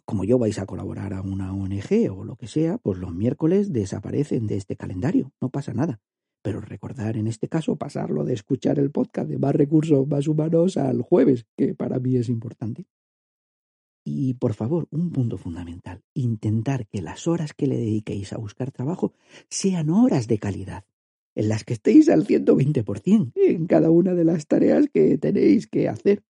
como yo vais a colaborar a una ONG o lo que sea, pues los miércoles desaparecen de este calendario, no pasa nada. Pero recordar en este caso pasarlo de escuchar el podcast de más recursos más humanos al jueves, que para mí es importante. Y por favor, un punto fundamental, intentar que las horas que le dediquéis a buscar trabajo sean horas de calidad, en las que estéis al 120% en cada una de las tareas que tenéis que hacer.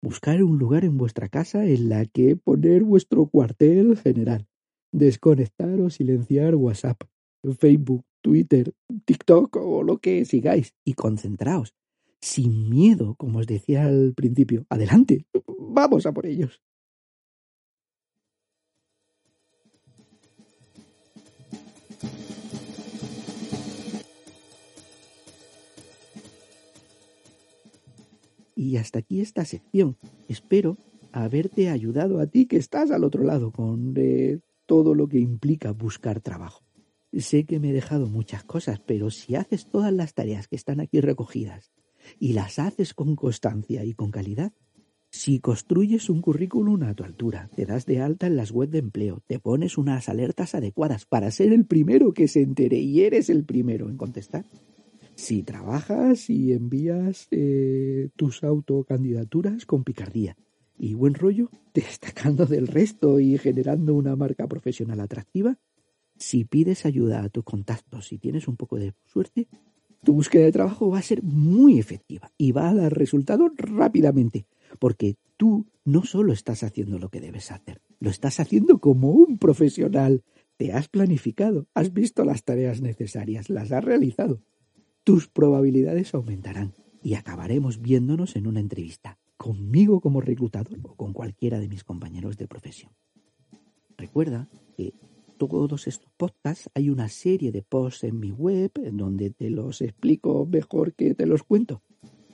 Buscar un lugar en vuestra casa en la que poner vuestro cuartel general. Desconectar o silenciar WhatsApp, Facebook, Twitter, TikTok o lo que sigáis y concentraos. Sin miedo, como os decía al principio. Adelante, vamos a por ellos. Y hasta aquí esta sección. Espero haberte ayudado a ti que estás al otro lado con eh, todo lo que implica buscar trabajo. Sé que me he dejado muchas cosas, pero si haces todas las tareas que están aquí recogidas y las haces con constancia y con calidad, si construyes un currículum a tu altura, te das de alta en las webs de empleo, te pones unas alertas adecuadas para ser el primero que se entere y eres el primero en contestar, si trabajas y envías eh, tus autocandidaturas con picardía y buen rollo, destacando del resto y generando una marca profesional atractiva, si pides ayuda a tus contactos y tienes un poco de suerte, tu búsqueda de trabajo va a ser muy efectiva y va a dar resultado rápidamente, porque tú no solo estás haciendo lo que debes hacer, lo estás haciendo como un profesional. Te has planificado, has visto las tareas necesarias, las has realizado tus probabilidades aumentarán y acabaremos viéndonos en una entrevista, conmigo como reclutador o con cualquiera de mis compañeros de profesión. Recuerda que todos estos podcasts hay una serie de posts en mi web en donde te los explico mejor que te los cuento,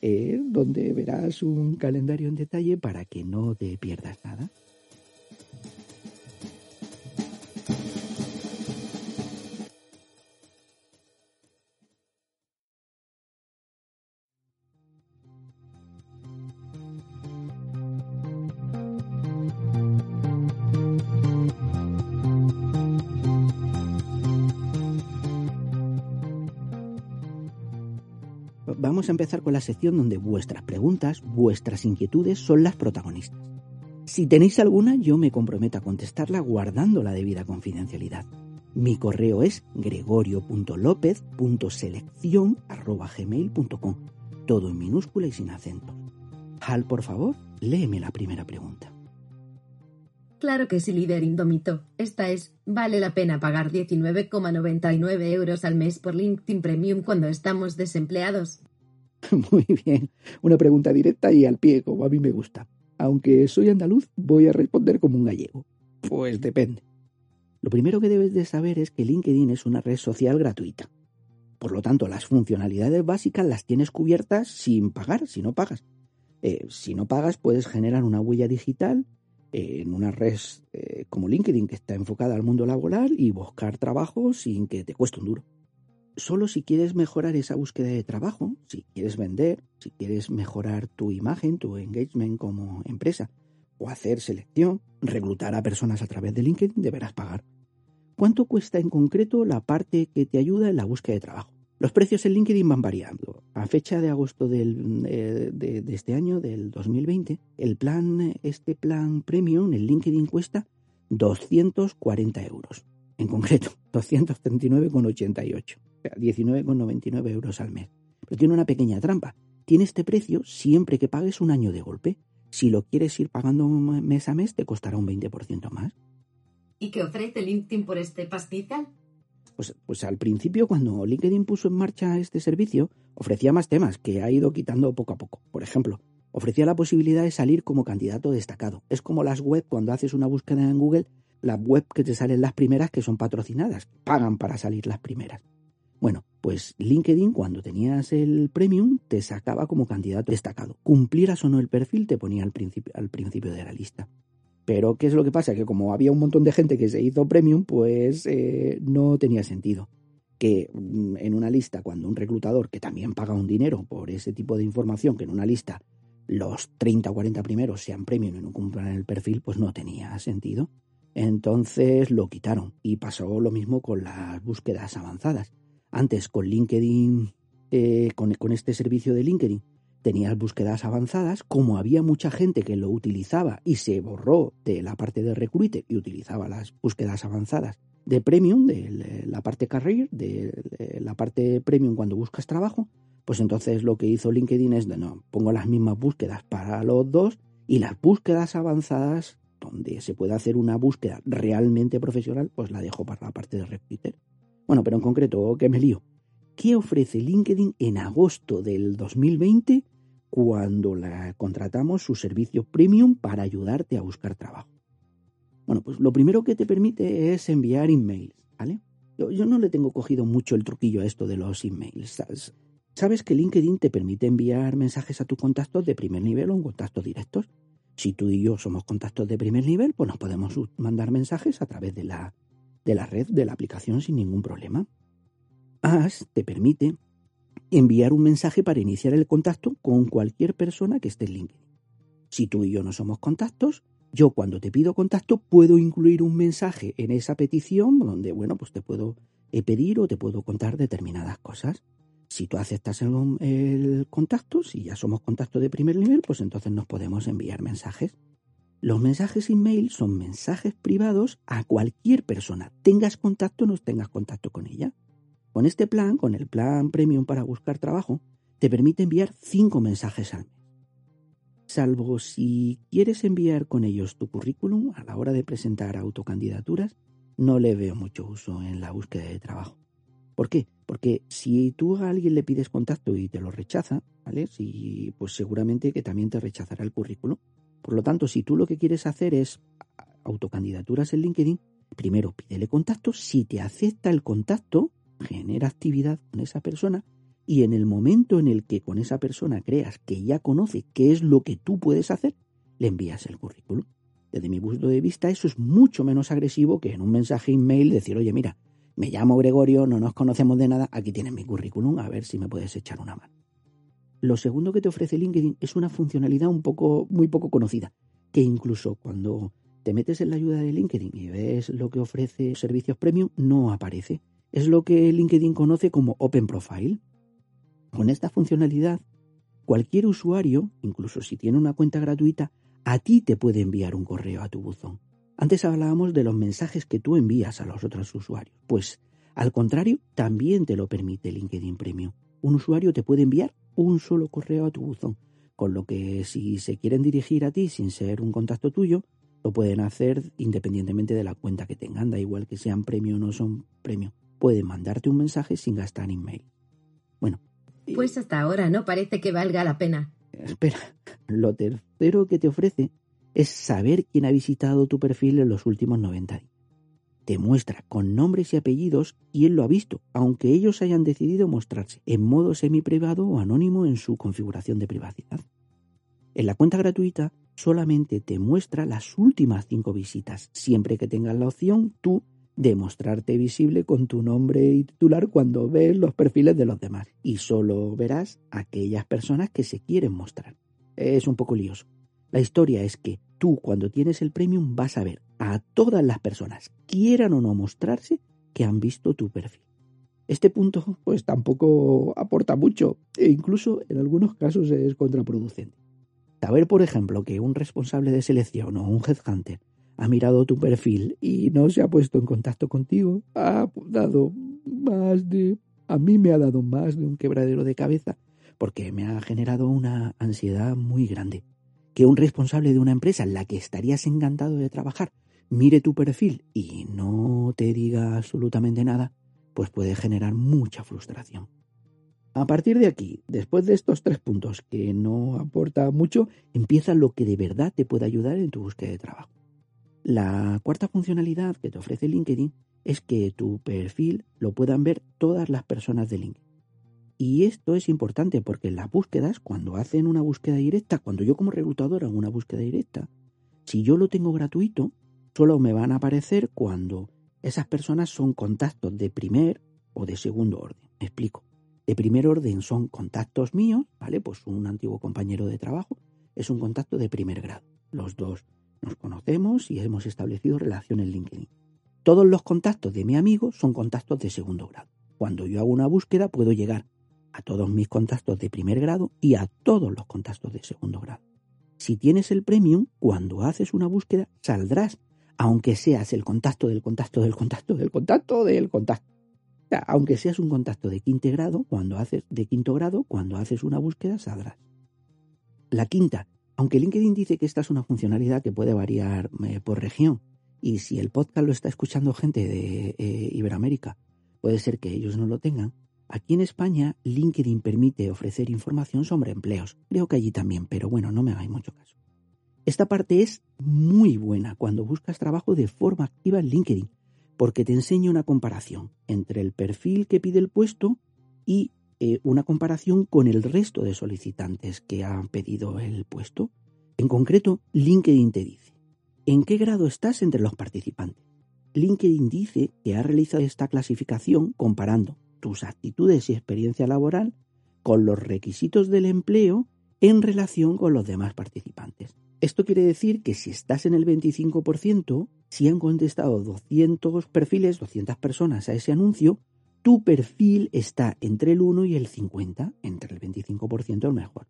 eh, donde verás un calendario en detalle para que no te pierdas nada. Vamos a empezar con la sección donde vuestras preguntas, vuestras inquietudes son las protagonistas. Si tenéis alguna, yo me comprometo a contestarla guardando la debida confidencialidad. Mi correo es gregorio.lopez.selección.gmail.com Todo en minúscula y sin acento. Hal, por favor, léeme la primera pregunta. Claro que sí, líder indómito. Esta es, ¿vale la pena pagar 19,99 euros al mes por LinkedIn Premium cuando estamos desempleados? Muy bien, una pregunta directa y al pie, como a mí me gusta. Aunque soy andaluz, voy a responder como un gallego. Pues depende. Lo primero que debes de saber es que LinkedIn es una red social gratuita. Por lo tanto, las funcionalidades básicas las tienes cubiertas sin pagar, si no pagas. Eh, si no pagas, puedes generar una huella digital en una red eh, como LinkedIn que está enfocada al mundo laboral y buscar trabajo sin que te cueste un duro. Solo si quieres mejorar esa búsqueda de trabajo, si quieres vender, si quieres mejorar tu imagen, tu engagement como empresa, o hacer selección, reclutar a personas a través de LinkedIn, deberás pagar. ¿Cuánto cuesta en concreto la parte que te ayuda en la búsqueda de trabajo? Los precios en LinkedIn van variando. A fecha de agosto del, eh, de, este año, del 2020, el plan, este plan premium en LinkedIn cuesta 240 euros. En concreto, 239,88. O sea, 19,99 euros al mes. Pero tiene una pequeña trampa. Tiene este precio siempre que pagues un año de golpe. Si lo quieres ir pagando mes a mes, te costará un 20% más. ¿Y qué ofrece LinkedIn por este pastizal? Pues, pues, al principio, cuando LinkedIn puso en marcha este servicio, ofrecía más temas que ha ido quitando poco a poco. Por ejemplo, ofrecía la posibilidad de salir como candidato destacado. Es como las web cuando haces una búsqueda en Google, las web que te salen las primeras que son patrocinadas, pagan para salir las primeras. Bueno, pues LinkedIn cuando tenías el premium te sacaba como candidato destacado. Cumplieras o no el perfil te ponía al principio, al principio de la lista. Pero ¿qué es lo que pasa? Que como había un montón de gente que se hizo premium, pues eh, no tenía sentido que mm, en una lista, cuando un reclutador que también paga un dinero por ese tipo de información, que en una lista los 30 o 40 primeros sean premium y no cumplan el perfil, pues no tenía sentido. Entonces lo quitaron y pasó lo mismo con las búsquedas avanzadas. Antes con LinkedIn, eh, con este servicio de LinkedIn, tenías búsquedas avanzadas, como había mucha gente que lo utilizaba y se borró de la parte de Recruiter y utilizaba las búsquedas avanzadas de Premium, de la parte Career, de la parte Premium cuando buscas trabajo, pues entonces lo que hizo LinkedIn es, de no, pongo las mismas búsquedas para los dos y las búsquedas avanzadas, donde se puede hacer una búsqueda realmente profesional, pues la dejo para la parte de Recruiter. Bueno, pero en concreto, ¿qué me lío? ¿Qué ofrece LinkedIn en agosto del 2020 cuando la contratamos su servicio premium para ayudarte a buscar trabajo. Bueno, pues lo primero que te permite es enviar emails, ¿vale? Yo, yo no le tengo cogido mucho el truquillo a esto de los emails. Sabes que LinkedIn te permite enviar mensajes a tus contactos de primer nivel o en contactos directos. Si tú y yo somos contactos de primer nivel, pues nos podemos mandar mensajes a través de la, de la red, de la aplicación sin ningún problema. As te permite enviar un mensaje para iniciar el contacto con cualquier persona que esté en LinkedIn. Si tú y yo no somos contactos, yo cuando te pido contacto puedo incluir un mensaje en esa petición donde, bueno, pues te puedo eh, pedir o te puedo contar determinadas cosas. Si tú aceptas el, contacto, si ya somos contactos de primer nivel, pues entonces nos podemos enviar mensajes. Los mensajes email son mensajes privados a cualquier persona, tengas contacto o no tengas contacto con ella. Con este plan, con el plan premium para buscar trabajo, te permite enviar cinco mensajes al mes. Salvo si quieres enviar con ellos tu currículum a la hora de presentar autocandidaturas, no le veo mucho uso en la búsqueda de trabajo. ¿Por qué? Porque si tú a alguien le pides contacto y te lo rechaza, ¿vale? Si, pues seguramente que también te rechazará el currículum. Por lo tanto, si tú lo que quieres hacer es autocandidaturas en LinkedIn, primero pídele contacto. Si te acepta el contacto, genera actividad con esa persona y en el momento en el que con esa persona creas que ya conoce qué es lo que tú puedes hacer, le envías el currículum. Desde mi punto de vista, eso es mucho menos agresivo que en un mensaje email decir, oye, mira, me llamo Gregorio, no nos conocemos de nada, aquí tienes mi currículum, a ver si me puedes echar una mano. Lo segundo que te ofrece LinkedIn es una funcionalidad un poco, muy poco conocida, que incluso cuando te metes en la ayuda de LinkedIn y ves lo que ofrece servicios premium, no aparece. Es lo que LinkedIn conoce como Open Profile. Con esta funcionalidad, cualquier usuario, incluso si tiene una cuenta gratuita, a ti te puede enviar un correo a tu buzón. Antes hablábamos de los mensajes que tú envías a los otros usuarios. Pues, al contrario, también te lo permite LinkedIn Premium. Un usuario te puede enviar un solo correo a tu buzón, con lo que si se quieren dirigir a ti sin ser un contacto tuyo, lo pueden hacer independientemente de la cuenta que tengan, da igual que sean premium o no son premium puede mandarte un mensaje sin gastar email. Bueno. Pues hasta ahora no parece que valga la pena. Espera, lo tercero que te ofrece es saber quién ha visitado tu perfil en los últimos 90 días. te muestra con nombres y apellidos él lo ha visto, aunque ellos hayan decidido mostrarse en modo semi-privado o anónimo en su configuración de privacidad. En la cuenta gratuita solamente te muestra las últimas cinco visitas, siempre que tengas la opción tú de mostrarte visible con tu nombre y titular cuando ves los perfiles de los demás. Y solo verás aquellas personas que se quieren mostrar. Es un poco lioso. La historia es que tú cuando tienes el premium vas a ver a todas las personas, quieran o no mostrarse, que han visto tu perfil. Este punto pues tampoco aporta mucho e incluso en algunos casos es contraproducente. Saber, por ejemplo, que un responsable de selección o un headhunter ha mirado tu perfil y no se ha puesto en contacto contigo, ha dado más de... a mí me ha dado más de un quebradero de cabeza porque me ha generado una ansiedad muy grande. Que un responsable de una empresa en la que estarías encantado de trabajar mire tu perfil y no te diga absolutamente nada, pues puede generar mucha frustración. A partir de aquí, después de estos tres puntos que no aporta mucho, empieza lo que de verdad te puede ayudar en tu búsqueda de trabajo. La cuarta funcionalidad que te ofrece LinkedIn es que tu perfil lo puedan ver todas las personas de LinkedIn. Y esto es importante porque las búsquedas, cuando hacen una búsqueda directa, cuando yo como reclutador hago una búsqueda directa, si yo lo tengo gratuito, solo me van a aparecer cuando esas personas son contactos de primer o de segundo orden. Me explico. De primer orden son contactos míos, ¿vale? Pues un antiguo compañero de trabajo es un contacto de primer grado. Los dos nos conocemos y hemos establecido relación en LinkedIn. Todos los contactos de mi amigo son contactos de segundo grado. Cuando yo hago una búsqueda puedo llegar a todos mis contactos de primer grado y a todos los contactos de segundo grado. Si tienes el premium, cuando haces una búsqueda saldrás, aunque seas el contacto del contacto del contacto del contacto del contacto. aunque seas un contacto de quinto grado, cuando haces de quinto grado, cuando haces una búsqueda saldrás. La quinta, aunque LinkedIn dice que esta es una funcionalidad que puede variar eh, por región, y si el podcast lo está escuchando gente de eh, Iberoamérica, puede ser que ellos no lo tengan. Aquí en España, LinkedIn permite ofrecer información sobre empleos. Creo que allí también, pero bueno, no me hagáis mucho caso. Esta parte es muy buena cuando buscas trabajo de forma activa en LinkedIn, porque te enseña una comparación entre el perfil que pide el puesto y eh, una comparación con el resto de solicitantes que han pedido el puesto. En concreto, LinkedIn te dice, ¿en qué grado estás entre los participantes? LinkedIn dice que ha realizado esta clasificación comparando tus actitudes y experiencia laboral con los requisitos del empleo en relación con los demás participantes. Esto quiere decir que si estás en el 25%, si han contestado 200 perfiles, 200 personas a ese anuncio, tu perfil está entre el 1 y el 50, entre el 25% el mejor.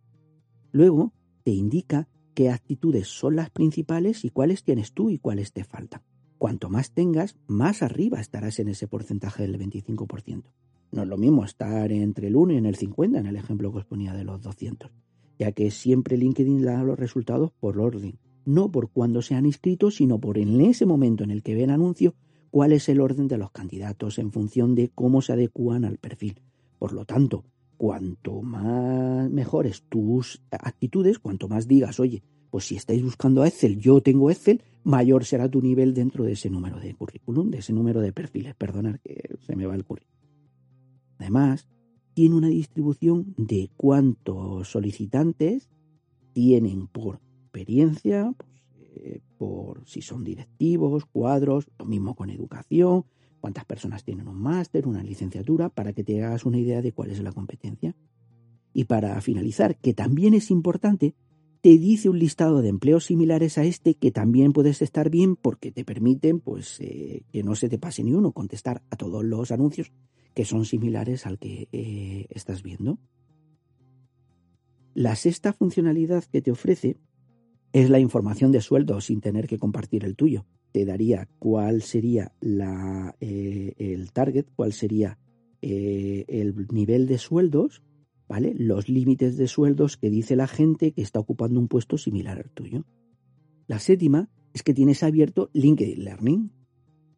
Luego te indica qué actitudes son las principales y cuáles tienes tú y cuáles te faltan. Cuanto más tengas, más arriba estarás en ese porcentaje del 25%. No es lo mismo estar entre el 1 y en el 50 en el ejemplo que os ponía de los 200, ya que siempre LinkedIn da los resultados por orden, no por cuándo se han inscrito, sino por en ese momento en el que ven anuncio cuál es el orden de los candidatos en función de cómo se adecúan al perfil. Por lo tanto, cuanto más mejores tus actitudes, cuanto más digas, oye, pues si estáis buscando Excel, yo tengo Excel, mayor será tu nivel dentro de ese número de currículum, de ese número de perfiles. Perdonad que se me va el currículum. Además, tiene una distribución de cuántos solicitantes tienen por experiencia, eh, por si son directivos, cuadros, lo mismo con educación, cuántas personas tienen un máster, una licenciatura, para que te hagas una idea de cuál es la competencia. Y para finalizar, que también es importante, te dice un listado de empleos similares a este que también puedes estar bien porque te permiten pues eh, que no se te pase ni uno, contestar a todos los anuncios que son similares al que eh, estás viendo. La sexta funcionalidad que te ofrece es la información de sueldo sin tener que compartir el tuyo. Te daría cuál sería eh, el target, cuál sería eh, el nivel de sueldos, ¿vale? Los límites de sueldos que dice la gente que está ocupando un puesto similar al tuyo. La séptima es que tienes abierto LinkedIn Learning.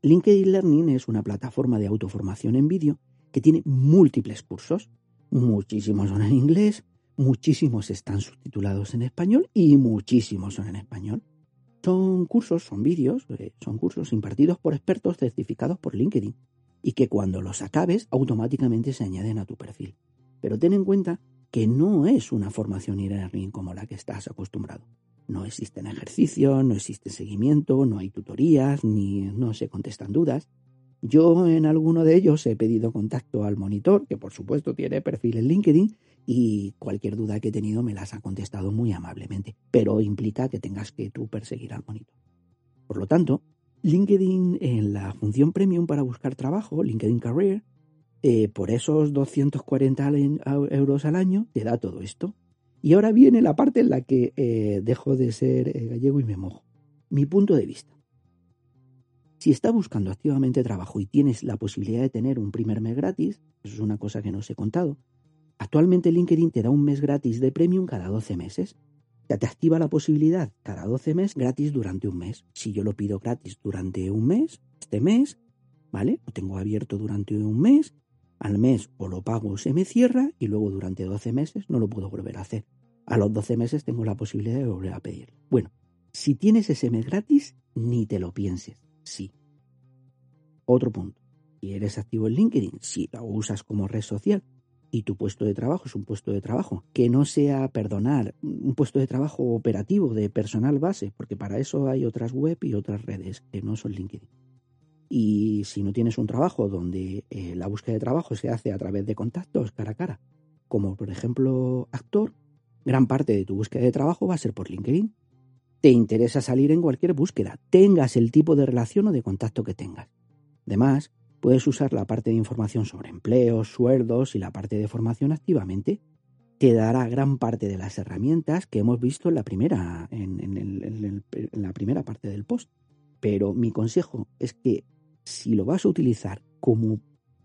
LinkedIn Learning es una plataforma de autoformación en vídeo que tiene múltiples cursos. Muchísimos son en inglés, muchísimos están subtitulados en español y muchísimos son en español. Son cursos, son vídeos, eh, son cursos impartidos por expertos certificados por LinkedIn y que cuando los acabes automáticamente se añaden a tu perfil. Pero ten en cuenta que no es una formación e-learning como la que estás acostumbrado. No existen ejercicios, no existe seguimiento, no hay tutorías, ni no se contestan dudas. Yo en alguno de ellos he pedido contacto al monitor, que por supuesto tiene perfil en LinkedIn, y cualquier duda que he tenido me las ha contestado muy amablemente, pero implica que tengas que tú perseguir al monitor. Por lo tanto, LinkedIn en la función premium para buscar trabajo, LinkedIn Career, eh, por esos 240 euros al año te da todo esto. Y ahora viene la parte en la que eh, dejo de ser eh, gallego y me mojo. Mi punto de vista. Si estás buscando activamente trabajo y tienes la posibilidad de tener un primer mes gratis, eso es una cosa que no os he contado, actualmente LinkedIn te da un mes gratis de premium cada 12 meses. Ya te activa la posibilidad cada 12 meses gratis durante un mes. Si yo lo pido gratis durante un mes, este mes, ¿vale? Lo tengo abierto durante un mes al mes o lo pago se me cierra y luego durante 12 meses no lo puedo volver a hacer. A los 12 meses tengo la posibilidad de volver a pedir. Bueno, si tienes ese mes gratis, ni te lo pienses. Sí. Otro punto. Si eres activo en LinkedIn, si lo usas como red social y tu puesto de trabajo es un puesto de trabajo que no sea, perdonar, un puesto de trabajo operativo de personal base, porque para eso hay otras web y otras redes que no son LinkedIn. Y si no tienes un trabajo donde eh, la búsqueda de trabajo se hace a través de contactos cara a cara, como por ejemplo actor, gran parte de tu búsqueda de trabajo va a ser por LinkedIn. Te interesa salir en cualquier búsqueda, tengas el tipo de relación o de contacto que tengas. Además, puedes usar la parte de información sobre empleos, sueldos y la parte de formación activamente. Te dará gran parte de las herramientas que hemos visto en la primera, en la primera parte del post. Pero mi consejo es que si lo vas a utilizar como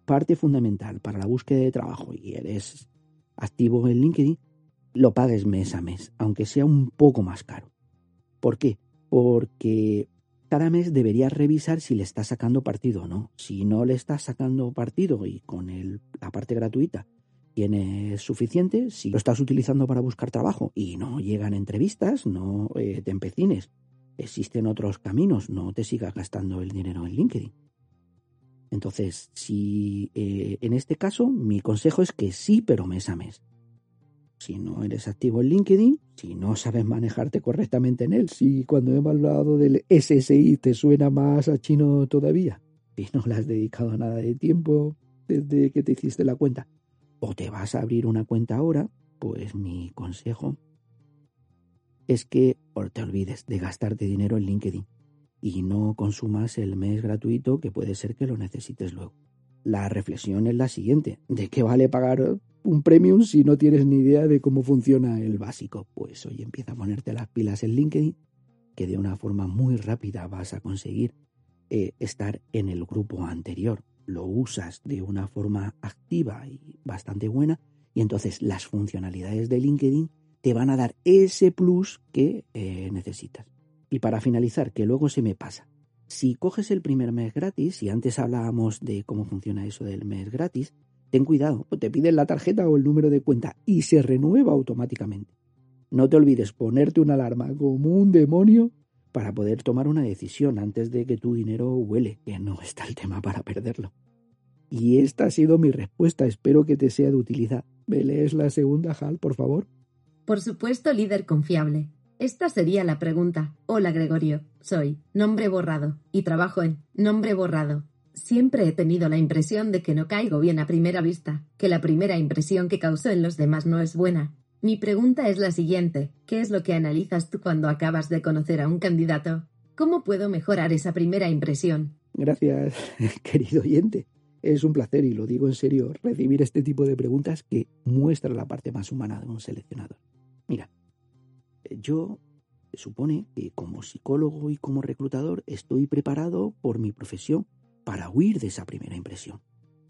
parte fundamental para la búsqueda de trabajo y eres activo en LinkedIn, lo pagues mes a mes, aunque sea un poco más caro. ¿Por qué? Porque cada mes deberías revisar si le estás sacando partido o no. Si no le estás sacando partido y con la parte gratuita tienes suficiente, si lo estás utilizando para buscar trabajo y no llegan entrevistas, no eh, te empecines. Existen otros caminos, no te sigas gastando el dinero en LinkedIn. Entonces, si eh, en este caso, mi consejo es que sí, pero mes a mes. Si no eres activo en LinkedIn, si no sabes manejarte correctamente en él, si cuando hemos hablado del SSI te suena más a chino todavía, y no le has dedicado nada de tiempo desde que te hiciste la cuenta, o te vas a abrir una cuenta ahora, pues mi consejo es que te olvides de gastarte dinero en LinkedIn y no consumas el mes gratuito que puede ser que lo necesites luego. La reflexión es la siguiente, ¿de qué vale pagar un premium si no tienes ni idea de cómo funciona el básico? Pues hoy empieza a ponerte las pilas en LinkedIn, que de una forma muy rápida vas a conseguir eh, estar en el grupo anterior. Lo usas de una forma activa y bastante buena y entonces las funcionalidades de LinkedIn te van a dar ese plus que eh, necesitas. Y para finalizar, que luego se me pasa. Si coges el primer mes gratis, y antes hablábamos de cómo funciona eso del mes gratis, ten cuidado, te piden la tarjeta o el número de cuenta y se renueva automáticamente. No te olvides ponerte una alarma como un demonio para poder tomar una decisión antes de que tu dinero huele, que no está el tema para perderlo. Y esta ha sido mi respuesta, espero que te sea de utilidad. ¿Me lees la segunda, Hal, por favor? Por supuesto, líder confiable. Esta sería la pregunta. Hola Gregorio, soy nombre borrado y trabajo en nombre borrado. Siempre he tenido la impresión de que no caigo bien a primera vista, que la primera impresión que causó en los demás no es buena. Mi pregunta es la siguiente. ¿Qué es lo que analizas tú cuando acabas de conocer a un candidato? ¿Cómo puedo mejorar esa primera impresión? Gracias, querido oyente. Es un placer, y lo digo en serio, recibir este tipo de preguntas que muestran la parte más humana de un seleccionador. Mira, yo supone que como psicólogo y como reclutador estoy preparado por mi profesión para huir de esa primera impresión.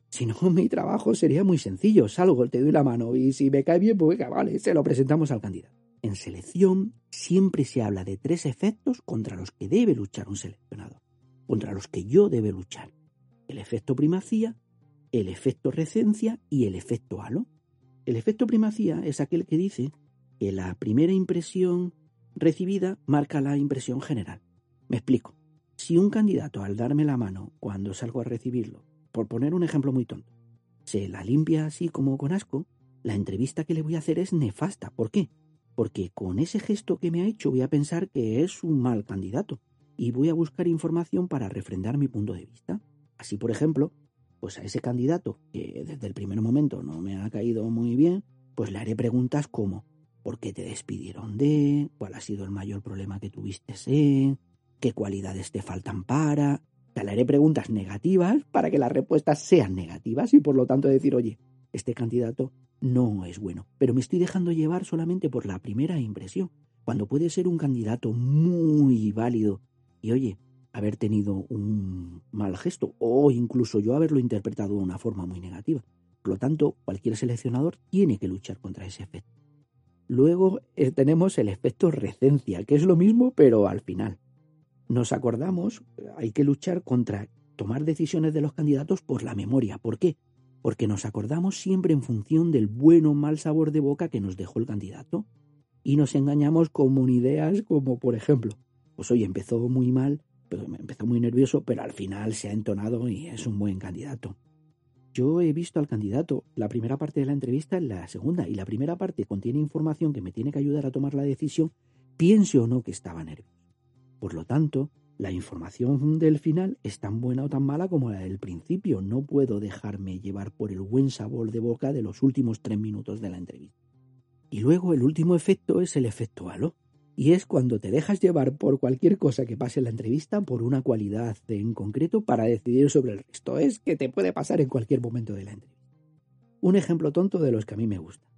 Si no, mi trabajo sería muy sencillo. Salgo, te doy la mano y si me cae bien, pues venga, vale, se lo presentamos al candidato. En selección siempre se habla de tres efectos contra los que debe luchar un seleccionador, contra los que yo debe luchar. El efecto primacía, el efecto recencia y el efecto halo. El efecto primacía es aquel que dice que la primera impresión recibida marca la impresión general. Me explico. Si un candidato al darme la mano cuando salgo a recibirlo, por poner un ejemplo muy tonto, se la limpia así como con asco, la entrevista que le voy a hacer es nefasta. ¿Por qué? Porque con ese gesto que me ha hecho voy a pensar que es un mal candidato y voy a buscar información para refrendar mi punto de vista. Así, por ejemplo, pues a ese candidato que desde el primer momento no me ha caído muy bien, pues le haré preguntas como ¿por qué te despidieron de? ¿Cuál ha sido el mayor problema que tuviste en? ¿Qué cualidades te faltan para? Te haré preguntas negativas para que las respuestas sean negativas y por lo tanto decir, oye, este candidato no es bueno, pero me estoy dejando llevar solamente por la primera impresión, cuando puede ser un candidato muy válido y oye, haber tenido un mal gesto o incluso yo haberlo interpretado de una forma muy negativa. Por lo tanto, cualquier seleccionador tiene que luchar contra ese efecto. Luego eh, tenemos el efecto recencia, que es lo mismo pero al final. Nos acordamos, hay que luchar contra tomar decisiones de los candidatos por la memoria. ¿Por qué? porque nos acordamos siempre en función del bueno o mal sabor de boca que nos dejó el candidato y nos engañamos con ideas como, por ejemplo, pues hoy empezó muy mal, pero empezó muy nervioso, pero al final se ha entonado y es un buen candidato. Yo he visto al candidato la primera parte de la entrevista en la segunda, y la primera parte contiene información que me tiene que ayudar a tomar la decisión, piense o no que estaba nervioso. Por lo tanto, la información del final es tan buena o tan mala como la del principio. No puedo dejarme llevar por el buen sabor de boca de los últimos tres minutos de la entrevista. Y luego el último efecto es el efecto halo. Y es cuando te dejas llevar por cualquier cosa que pase en la entrevista, por una cualidad en concreto, para decidir sobre el resto. Es que te puede pasar en cualquier momento de la entrevista. Un ejemplo tonto de los que a mí me gusta.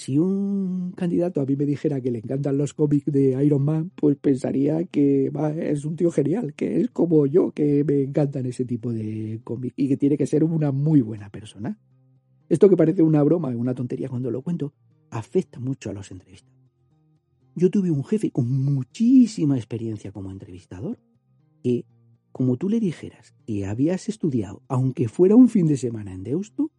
Si un candidato a mí me dijera que le encantan los cómics de Iron Man, pues pensaría que es un tío genial, que es como yo, que me encantan ese tipo de cómics y que tiene que ser una muy buena persona. Esto que parece una broma, una tontería cuando lo cuento, afecta mucho a los entrevistados. Yo tuve un jefe con muchísima experiencia como entrevistador, que, como tú le dijeras que habías estudiado, aunque fuera un fin de semana en Deusto,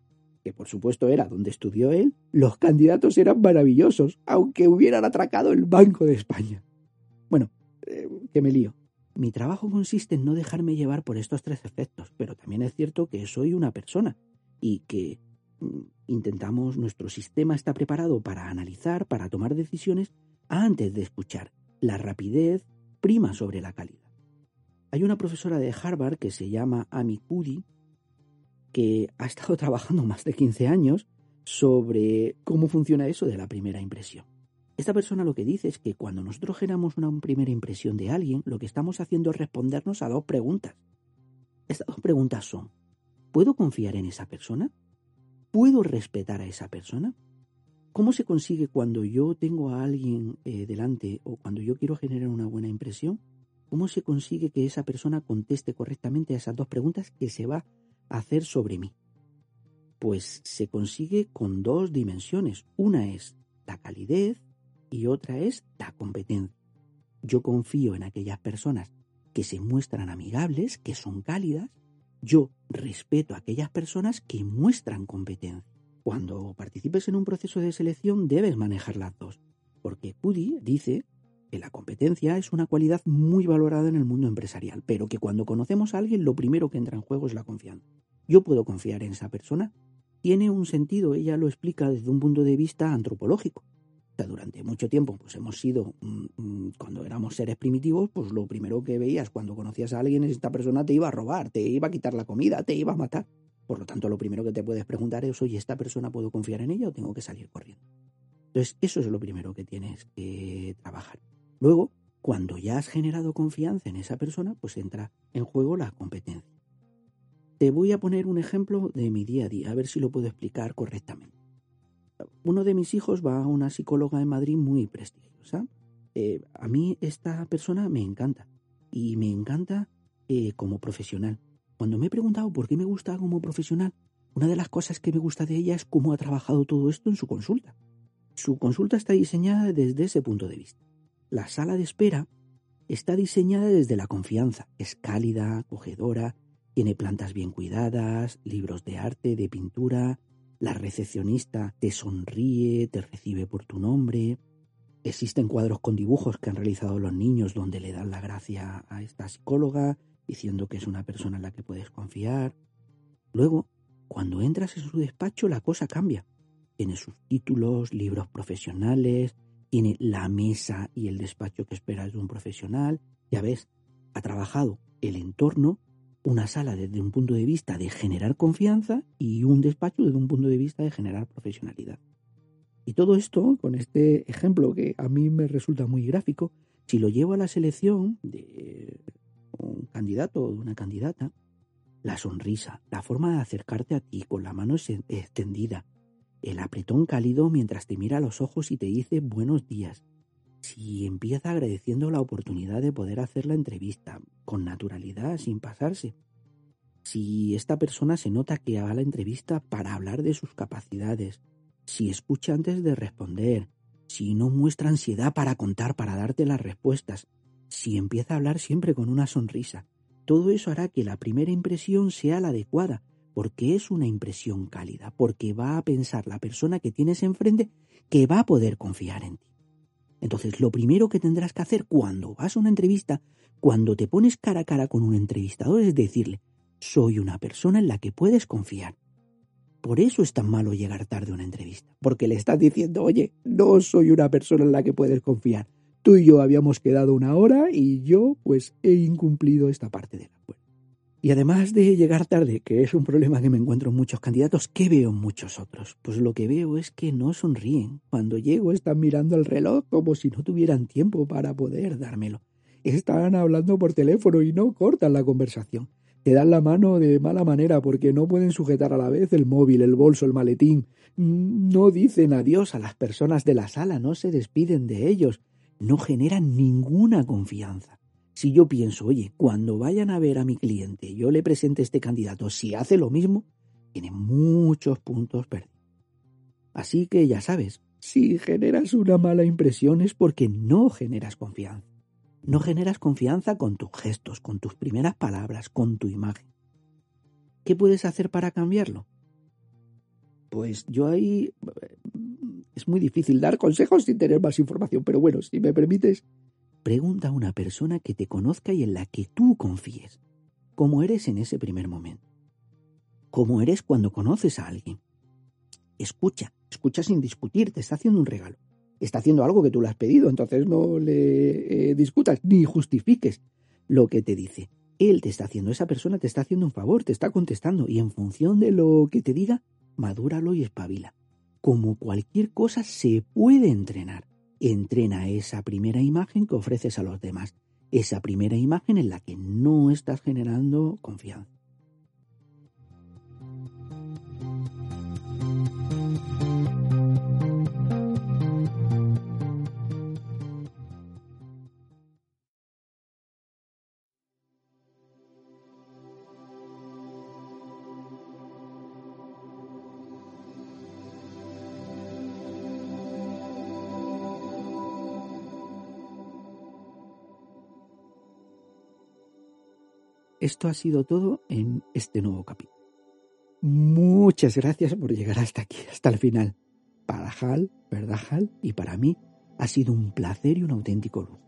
que por supuesto era donde estudió él, los candidatos eran maravillosos, aunque hubieran atracado el Banco de España. Bueno, eh, que me lío. Mi trabajo consiste en no dejarme llevar por estos tres efectos, pero también es cierto que soy una persona y que mm, intentamos, nuestro sistema está preparado para analizar, para tomar decisiones antes de escuchar. La rapidez prima sobre la calidad. Hay una profesora de Harvard que se llama Amy Cuddy que ha estado trabajando más de 15 años sobre cómo funciona eso de la primera impresión. Esta persona lo que dice es que cuando nosotros generamos una primera impresión de alguien, lo que estamos haciendo es respondernos a dos preguntas. Estas dos preguntas son, ¿puedo confiar en esa persona? ¿Puedo respetar a esa persona? ¿Cómo se consigue cuando yo tengo a alguien eh, delante o cuando yo quiero generar una buena impresión? ¿Cómo se consigue que esa persona conteste correctamente a esas dos preguntas que se va hacer sobre mí? Pues se consigue con dos dimensiones. Una es la calidez y otra es la competencia. Yo confío en aquellas personas que se muestran amigables, que son cálidas. Yo respeto a aquellas personas que muestran competencia. Cuando participes en un proceso de selección debes manejar las dos, porque Pudi dice la competencia es una cualidad muy valorada en el mundo empresarial, pero que cuando conocemos a alguien lo primero que entra en juego es la confianza. Yo puedo confiar en esa persona. Tiene un sentido, ella lo explica desde un punto de vista antropológico. O sea, durante mucho tiempo pues hemos sido, mm, mm, cuando éramos seres primitivos, pues lo primero que veías cuando conocías a alguien es esta persona te iba a robar, te iba a quitar la comida, te iba a matar. Por lo tanto, lo primero que te puedes preguntar es, oye, ¿esta persona puedo confiar en ella o tengo que salir corriendo? Entonces, eso es lo primero que tienes que trabajar. Luego, cuando ya has generado confianza en esa persona, pues entra en juego la competencia. Te voy a poner un ejemplo de mi día a día, a ver si lo puedo explicar correctamente. Uno de mis hijos va a una psicóloga en Madrid muy prestigiosa. Eh, a mí esta persona me encanta y me encanta eh, como profesional. Cuando me he preguntado por qué me gusta como profesional, una de las cosas que me gusta de ella es cómo ha trabajado todo esto en su consulta. Su consulta está diseñada desde ese punto de vista. La sala de espera está diseñada desde la confianza. Es cálida, acogedora, tiene plantas bien cuidadas, libros de arte, de pintura. La recepcionista te sonríe, te recibe por tu nombre. Existen cuadros con dibujos que han realizado los niños donde le dan la gracia a esta psicóloga, diciendo que es una persona en la que puedes confiar. Luego, cuando entras en su despacho, la cosa cambia. Tiene sus títulos, libros profesionales, tiene la mesa y el despacho que esperas de un profesional. Ya ves, ha trabajado el entorno, una sala desde un punto de vista de generar confianza y un despacho desde un punto de vista de generar profesionalidad. Y todo esto, con este ejemplo que a mí me resulta muy gráfico, si lo llevo a la selección de un candidato o de una candidata, la sonrisa, la forma de acercarte a ti con la mano extendida, el apretón cálido mientras te mira a los ojos y te dice buenos días. Si empieza agradeciendo la oportunidad de poder hacer la entrevista con naturalidad, sin pasarse. Si esta persona se nota que va a la entrevista para hablar de sus capacidades, si escucha antes de responder, si no muestra ansiedad para contar, para darte las respuestas, si empieza a hablar siempre con una sonrisa, todo eso hará que la primera impresión sea la adecuada, porque es una impresión cálida, porque va a pensar la persona que tienes enfrente que va a poder confiar en ti. Entonces, lo primero que tendrás que hacer cuando vas a una entrevista, cuando te pones cara a cara con un entrevistador, es decirle, soy una persona en la que puedes confiar. Por eso es tan malo llegar tarde a una entrevista, porque le estás diciendo, oye, no soy una persona en la que puedes confiar. Tú y yo habíamos quedado una hora y yo pues he incumplido esta parte del acuerdo. Y además de llegar tarde, que es un problema que me encuentro en muchos candidatos, ¿qué veo en muchos otros? Pues lo que veo es que no sonríen. Cuando llego están mirando el reloj como si no tuvieran tiempo para poder dármelo. Están hablando por teléfono y no cortan la conversación te dan la mano de mala manera porque no pueden sujetar a la vez el móvil, el bolso, el maletín. No dicen adiós a las personas de la sala, no se despiden de ellos, no generan ninguna confianza. Si yo pienso, oye, cuando vayan a ver a mi cliente, yo le presente este candidato, si hace lo mismo, tiene muchos puntos perdidos. Así que ya sabes, si generas una mala impresión es porque no generas confianza. No generas confianza con tus gestos, con tus primeras palabras, con tu imagen. ¿Qué puedes hacer para cambiarlo? Pues yo ahí es muy difícil dar consejos sin tener más información, pero bueno, si me permites, pregunta a una persona que te conozca y en la que tú confíes. ¿Cómo eres en ese primer momento? ¿Cómo eres cuando conoces a alguien? Escucha, escucha sin discutir, te está haciendo un regalo está haciendo algo que tú le has pedido, entonces no le eh, discutas ni justifiques lo que te dice. Él te está haciendo, esa persona te está haciendo un favor, te está contestando y en función de lo que te diga, madúralo y espabila. Como cualquier cosa se puede entrenar. Entrena esa primera imagen que ofreces a los demás, esa primera imagen en la que no estás generando confianza. Esto ha sido todo en este nuevo capítulo. Muchas gracias por llegar hasta aquí, hasta el final. Para Hal, ¿verdad Hal? Y para mí ha sido un placer y un auténtico lujo.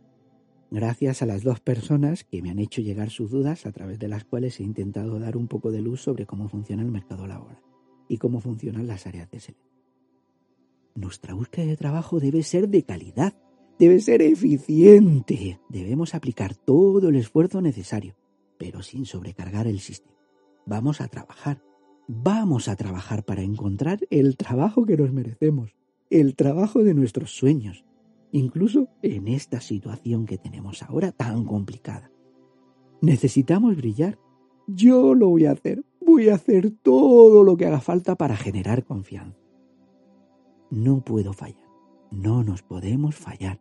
Gracias a las dos personas que me han hecho llegar sus dudas a través de las cuales he intentado dar un poco de luz sobre cómo funciona el mercado laboral y cómo funcionan las áreas de selección. Nuestra búsqueda de trabajo debe ser de calidad, debe ser eficiente. Debemos aplicar todo el esfuerzo necesario pero sin sobrecargar el sistema. Vamos a trabajar, vamos a trabajar para encontrar el trabajo que nos merecemos, el trabajo de nuestros sueños, incluso en esta situación que tenemos ahora tan complicada. Necesitamos brillar. Yo lo voy a hacer, voy a hacer todo lo que haga falta para generar confianza. No puedo fallar, no nos podemos fallar.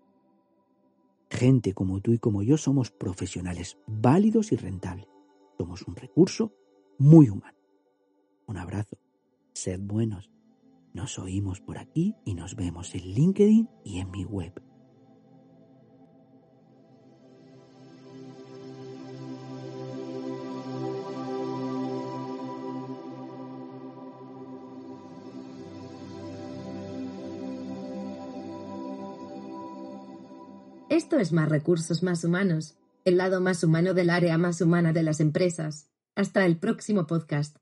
Gente como tú y como yo somos profesionales válidos y rentables. Somos un recurso muy humano. Un abrazo. Sed buenos. Nos oímos por aquí y nos vemos en LinkedIn y en mi web. Es más recursos más humanos, el lado más humano del área más humana de las empresas. Hasta el próximo podcast.